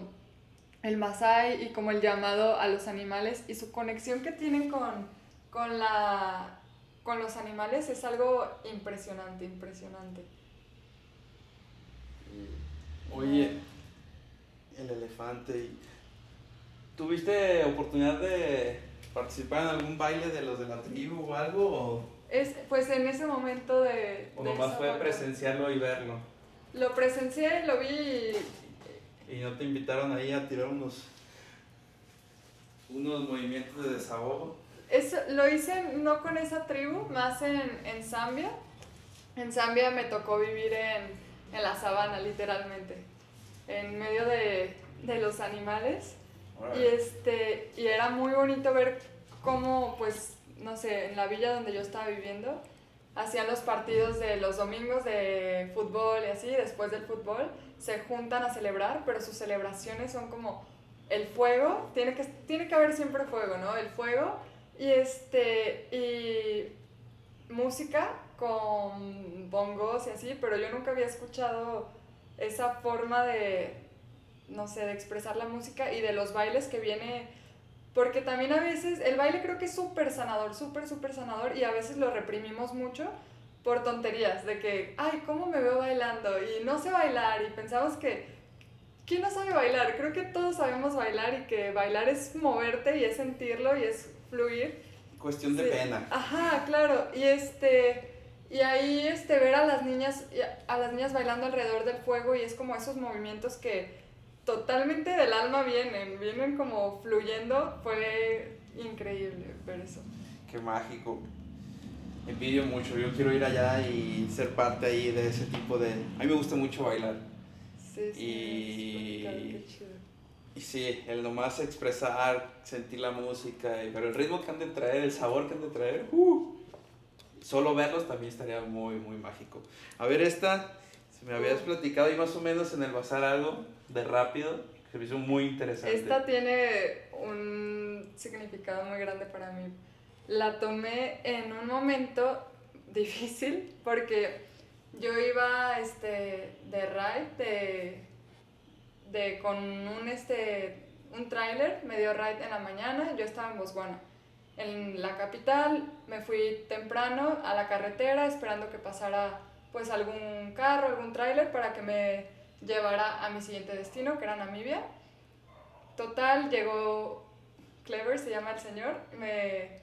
el Masai y como el llamado a los animales y su conexión que tienen con, con, la, con los animales es algo impresionante, impresionante. Oye, el elefante. y- ¿Tuviste oportunidad de participar en algún baile de los de la tribu o algo? ¿O, Es, pues en ese momento de... o de nomás fue presenciarlo y verlo? Lo presencié, lo vi y ¿Y no te invitaron ahí a tirar unos, unos movimientos de desahogo? Eso, lo hice no con esa tribu, más en, en Zambia. En Zambia me tocó vivir en, en la sabana, literalmente, en medio de, de los animales. Y, este, y era muy bonito ver cómo, pues, no sé, en la villa donde yo estaba viviendo, hacían los partidos de los domingos de fútbol y así, después del fútbol, se juntan a celebrar, pero sus celebraciones son como el fuego, tiene que, tiene que haber siempre fuego, ¿no? El fuego y este, y música con bongos y así, pero yo nunca había escuchado esa forma de, no sé, de expresar la música y de los bailes que viene, porque también a veces el baile creo que es súper sanador, súper, súper sanador y a veces lo reprimimos mucho por tonterías, de que, ay, ¿cómo me veo bailando? Y no sé bailar y pensamos que, ¿quién no sabe bailar? Creo que todos sabemos bailar y que bailar es moverte y es sentirlo y es fluir. Cuestión de Sí. pena. Ajá, claro. Y este y ahí este ver a las niñas a las niñas bailando alrededor del fuego y es como esos movimientos que totalmente del alma vienen, vienen como fluyendo, fue increíble ver eso. Qué mágico. Envidio mucho, yo quiero ir allá y ser parte ahí de ese tipo de... A mí me gusta mucho bailar. Sí, sí. Y- qué chido. Y sí, el nomás expresar, sentir la música, y- pero el ritmo que han de traer, el sabor que han de traer, ¡uh! solo verlos también estaría muy, muy mágico. A ver, esta, Si me habías platicado ahí más o menos en el bazar algo de rápido, que me hizo muy interesante. Esta tiene un significado muy grande para mí. La tomé en un momento difícil porque yo iba este, de ride de, de, con un, este, un tráiler, me dio ride en la mañana, yo estaba en Botswana. En la capital me fui temprano a la carretera esperando que pasara pues algún carro, algún tráiler para que me llevara a mi siguiente destino, que era Namibia. Total, llegó Clever, se llama el señor, me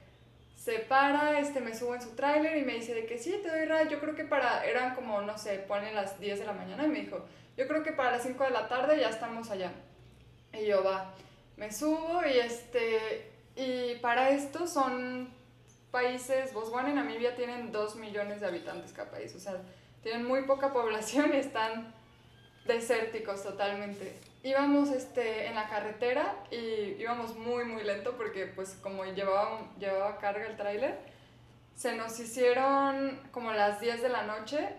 separa, este, me subo en su tráiler y me dice de que sí, te doy ride. Yo creo que para, eran como, no sé, ponen las 10 de la mañana y me dijo, yo creo que para las 5 de la tarde ya estamos allá. Y yo, va, me subo y este, y para esto son países, Botswana y Namibia tienen 2 millones de habitantes cada país, o sea, tienen muy poca población y están desérticos totalmente. Íbamos este, en la carretera y íbamos muy, muy lento porque pues como llevaba, llevaba carga el tráiler, se nos hicieron como las 10 de la noche,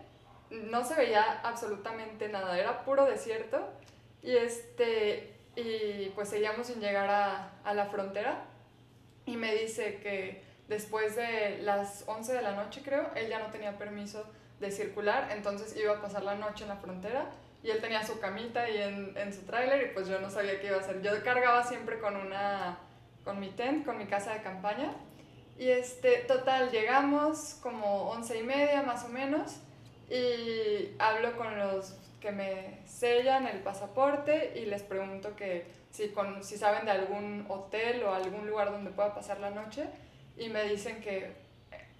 no se veía absolutamente nada, era puro desierto y, este, y pues seguíamos sin llegar a, a la frontera y me dice que después de las 11 de la noche creo, él ya no tenía permiso de circular, entonces iba a pasar la noche en la frontera y él tenía su camita ahí en, en su tráiler y pues yo no sabía qué iba a hacer. Yo cargaba siempre con una, con mi tent, con mi casa de campaña y este, total, llegamos como once y media más o menos y hablo con los que me sellan el pasaporte y les pregunto que si, con, si saben de algún hotel o algún lugar donde pueda pasar la noche y me dicen que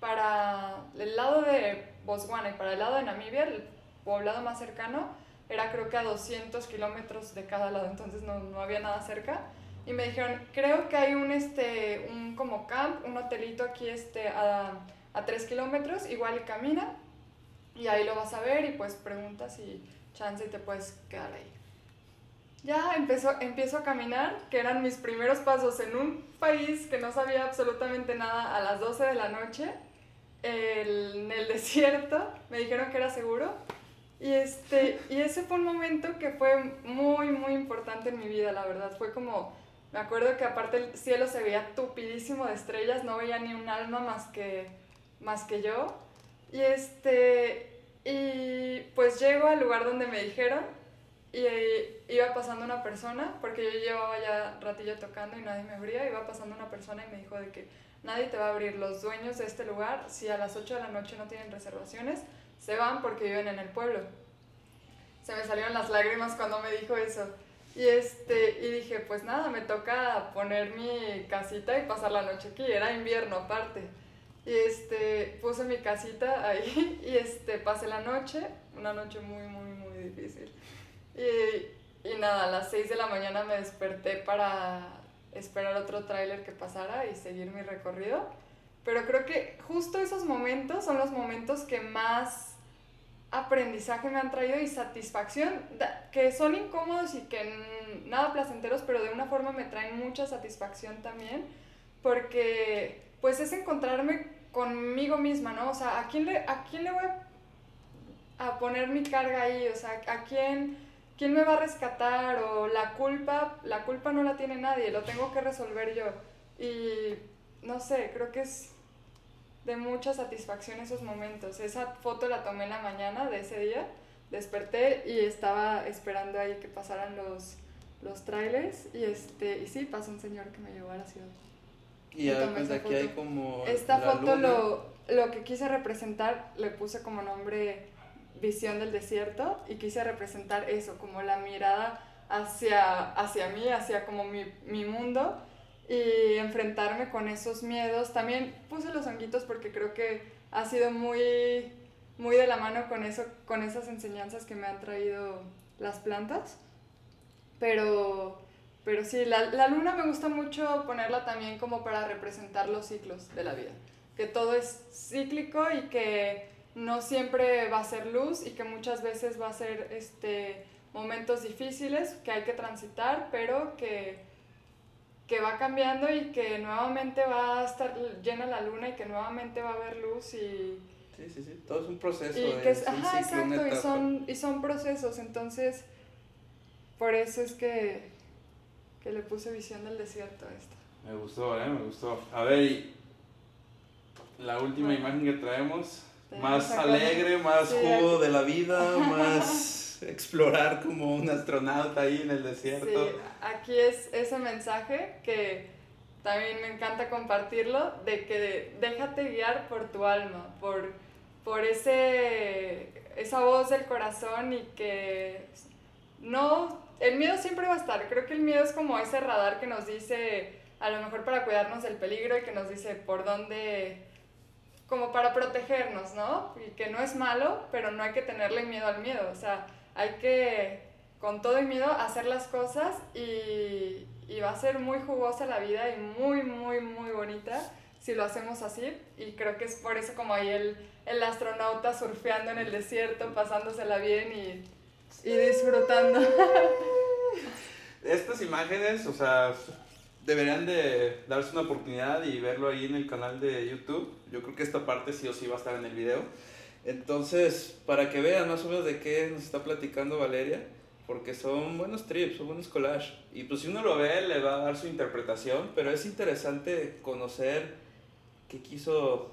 para el lado de Botswana y para el lado de Namibia, el poblado más cercano, era creo que a 200 kilómetros de cada lado, entonces no, no, había nada cerca. Y me dijeron, creo que hay un, este, un como camp, un hotelito aquí este, a, a 3 kilómetros, igual camina, y ahí lo vas a ver y pues preguntas y chance y te puedes quedar ahí. Ya empezó, empiezo a caminar, que eran mis primeros pasos en un país que no sabía absolutamente nada a las 12 de la noche, en el desierto, me dijeron que era seguro. Y, este, y ese fue un momento que fue muy, muy importante en mi vida, la verdad. Fue como, me acuerdo que aparte el cielo se veía tupidísimo de estrellas, no veía ni un alma más que, más que yo. Y, este, y pues llego al lugar donde me dijeron y iba pasando una persona, porque yo llevaba ya ratillo tocando y nadie me abría, iba pasando una persona y me dijo de que nadie te va a abrir. Los dueños de este lugar, si a las 8 de la noche no tienen reservaciones, se van porque viven en el pueblo. Se me salieron las lágrimas cuando me dijo eso. Y, este, y dije, pues nada, me toca poner mi casita y pasar la noche aquí. Era invierno aparte. Y este, puse mi casita ahí y este, pasé la noche, una noche muy, muy, muy difícil. Y, y nada, a las 6 de la mañana me desperté para esperar otro tráiler que pasara y seguir mi recorrido. Pero creo que justo esos momentos son los momentos que más aprendizaje me han traído y satisfacción, que son incómodos y que nada placenteros, pero de una forma me traen mucha satisfacción también, porque pues es encontrarme conmigo misma, ¿no? O sea, ¿a quién le, a quién le voy a poner mi carga ahí? O sea, ¿a quién, quién me va a rescatar? O la culpa, la culpa no la tiene nadie, lo tengo que resolver yo. Y no sé, creo que es de mucha satisfacción esos momentos. Esa foto la tomé en la mañana de ese día, desperté y estaba esperando ahí que pasaran los, los trailers y, este, y sí, pasó un señor que me llevó a la ciudad. Y ya pues aquí hay como... Esta la foto luna. lo, lo que quise representar, le puse como nombre Visión del Desierto y quise representar eso, como la mirada hacia, hacia mí, hacia como mi, mi mundo y enfrentarme con esos miedos. También puse los honguitos porque creo que ha sido muy, muy de la mano con, eso, con esas enseñanzas que me han traído las plantas. Pero, pero sí, la, la luna me gusta mucho ponerla también como para representar los ciclos de la vida. Que todo es cíclico y que no siempre va a ser luz y que muchas veces va a ser este, momentos difíciles que hay que transitar, pero que que va cambiando y que nuevamente va a estar llena la luna y que nuevamente va a haber luz y, Sí, sí, sí. Todo es un proceso. Y es que es, un ajá, ciclo, exacto, y son, y son procesos, entonces por eso es que, que le puse visión del desierto a esto. Me gustó, ¿eh? Me gustó. A ver, y la última Bueno. imagen que traemos, Tenemos más alegre, más jugo de la vida, más explorar como un astronauta ahí en el desierto. Sí, aquí es ese mensaje que también me encanta compartirlo, de que déjate guiar por tu alma, por, por ese, esa voz del corazón y que no, el miedo siempre va a estar, creo que el miedo es como ese radar que nos dice, a lo mejor para cuidarnos del peligro y que nos dice por dónde, como para protegernos, ¿no? Y que no es malo, pero no hay que tenerle miedo al miedo, o sea, hay que con todo y miedo hacer las cosas y, y va a ser muy jugosa la vida y muy, muy, muy bonita si lo hacemos así. Y creo que es por eso como ahí el, el astronauta surfeando en el desierto, pasándosela bien y, y disfrutando. Estas imágenes, o sea, deberían de darse una oportunidad y verlo ahí en el canal de YouTube. Yo creo que esta parte sí o sí va a estar en el video. Entonces, para que vean más o menos de qué nos está platicando Valeria, porque son buenos trips, son buenos collages. Y pues si uno lo ve, le va a dar su interpretación, pero es interesante conocer qué quiso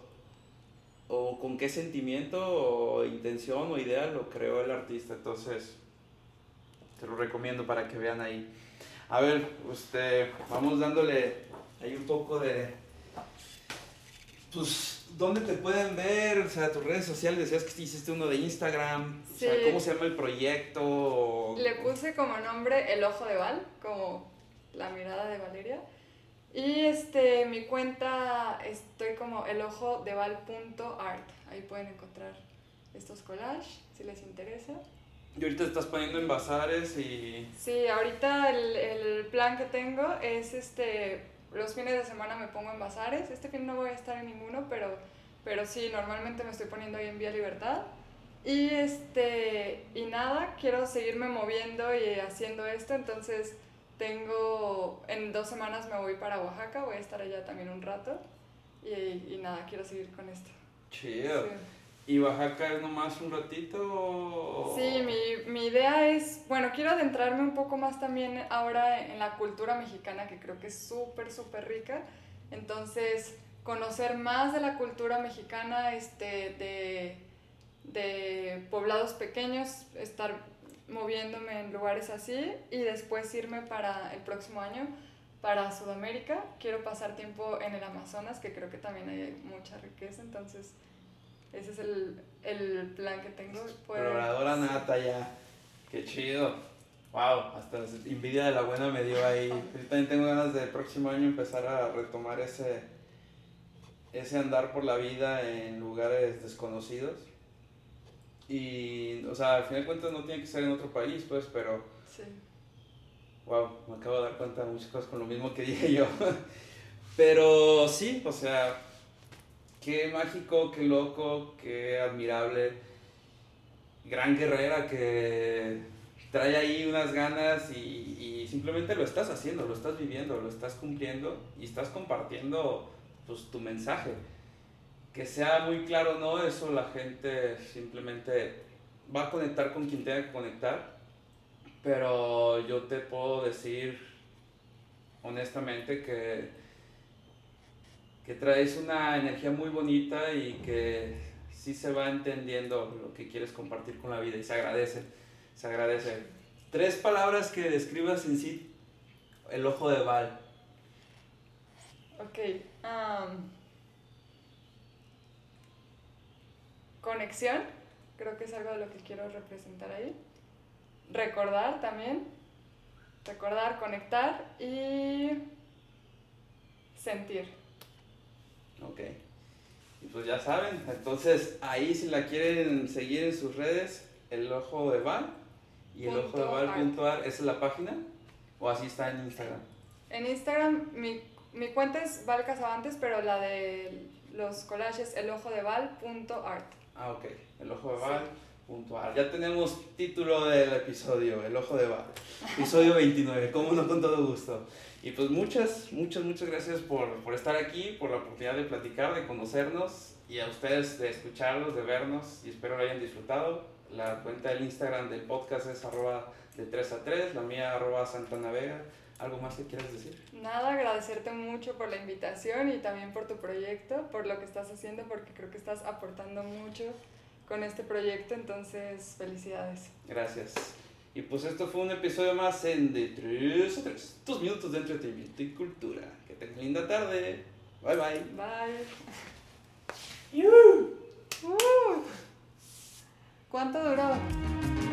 o con qué sentimiento o intención o idea lo creó el artista. Entonces, te lo recomiendo para que vean ahí. A ver, este, vamos dándole ahí un poco de... Pues, ¿dónde te pueden ver? O sea, tus redes sociales, decías que hiciste uno de Instagram. O sea, Sí. ¿cómo se llama el proyecto? Le puse como nombre El Ojo de Val, como la mirada de Valeria. Y este, mi cuenta estoy como elojodeval.art. Ahí pueden encontrar estos collages si les interesa. Y ahorita te estás poniendo en bazares y... Sí, ahorita el, el plan que tengo es este, los fines de semana me pongo en bazares. Este fin no voy a estar en ninguno, pero, pero sí, normalmente me estoy poniendo ahí en Vía Libertad. Y, este, y nada, quiero seguirme moviendo y haciendo esto, entonces tengo, en dos semanas me voy para Oaxaca, voy a estar allá también un rato. Y, y nada, quiero seguir con esto. Chido. Sí. ¿Y Oaxaca es nomás un ratito? o- Sí, mi, mi idea es, bueno, quiero adentrarme un poco más también ahora en la cultura mexicana, que creo que es súper, súper rica. Entonces, conocer más de la cultura mexicana, este, de, de poblados pequeños, estar moviéndome en lugares así y después irme para el próximo año para Sudamérica. Quiero pasar tiempo en el Amazonas, que creo que también hay mucha riqueza, entonces ese es el, el plan que tengo. Exploradora sí. nata ya. Qué chido. Wow, hasta envidia de la buena me dio ahí. Yo también tengo ganas de el próximo año empezar a retomar ese, ese andar por la vida en lugares desconocidos. Y, o sea, al final de cuentas no tiene que ser en otro país, pues, pero Sí. Wow, me acabo de dar cuenta de muchas cosas con lo mismo que dije yo. Pero sí, o sea, qué mágico, qué loco, qué admirable. Gran guerrera que trae ahí unas ganas y, simplemente lo estás haciendo, lo estás viviendo, lo estás cumpliendo y estás compartiendo pues, tu mensaje. Que sea muy claro no, eso la gente simplemente va a conectar con quien tenga que conectar pero yo te puedo decir honestamente que, que traes una energía muy bonita y que sí se va entendiendo lo que quieres compartir con la vida y se agradece, se agradece. Tres palabras que describas en sí el ojo de Val. Ok. conexión, creo que es algo de lo que quiero representar ahí. Recordar también. Recordar, conectar y sentir. Ok. Y pues ya saben, entonces ahí si la quieren seguir en sus redes, el ojo de Val y el ojo de Val.ar, ¿esa es la página? ¿O así está en Instagram? En Instagram mi, mi cuenta es Val Casabantes, pero la de los collages elojodeval.art. Ah, ok. El ojo de Val. ar. Ya tenemos título del episodio, El ojo de Val. Episodio 29, como no con todo gusto. Y pues muchas, muchas, muchas gracias por, por estar aquí, por la oportunidad de platicar, de conocernos. y a ustedes de escucharlos, de vernos y espero lo hayan disfrutado. La cuenta del Instagram del podcast es arroba de 3 a 3, la mía arroba Santana Vega. ¿Algo más que quieras decir? Nada, agradecerte mucho por la invitación y también por tu proyecto, por lo que estás haciendo, porque creo que estás aportando mucho con este proyecto, entonces felicidades. Gracias. Y pues esto fue un episodio más en De 3 a 3, tus minutos de entretenimiento y cultura. Que tengan linda tarde. Bye bye. Bye. Uh. ¿Cuánto duró?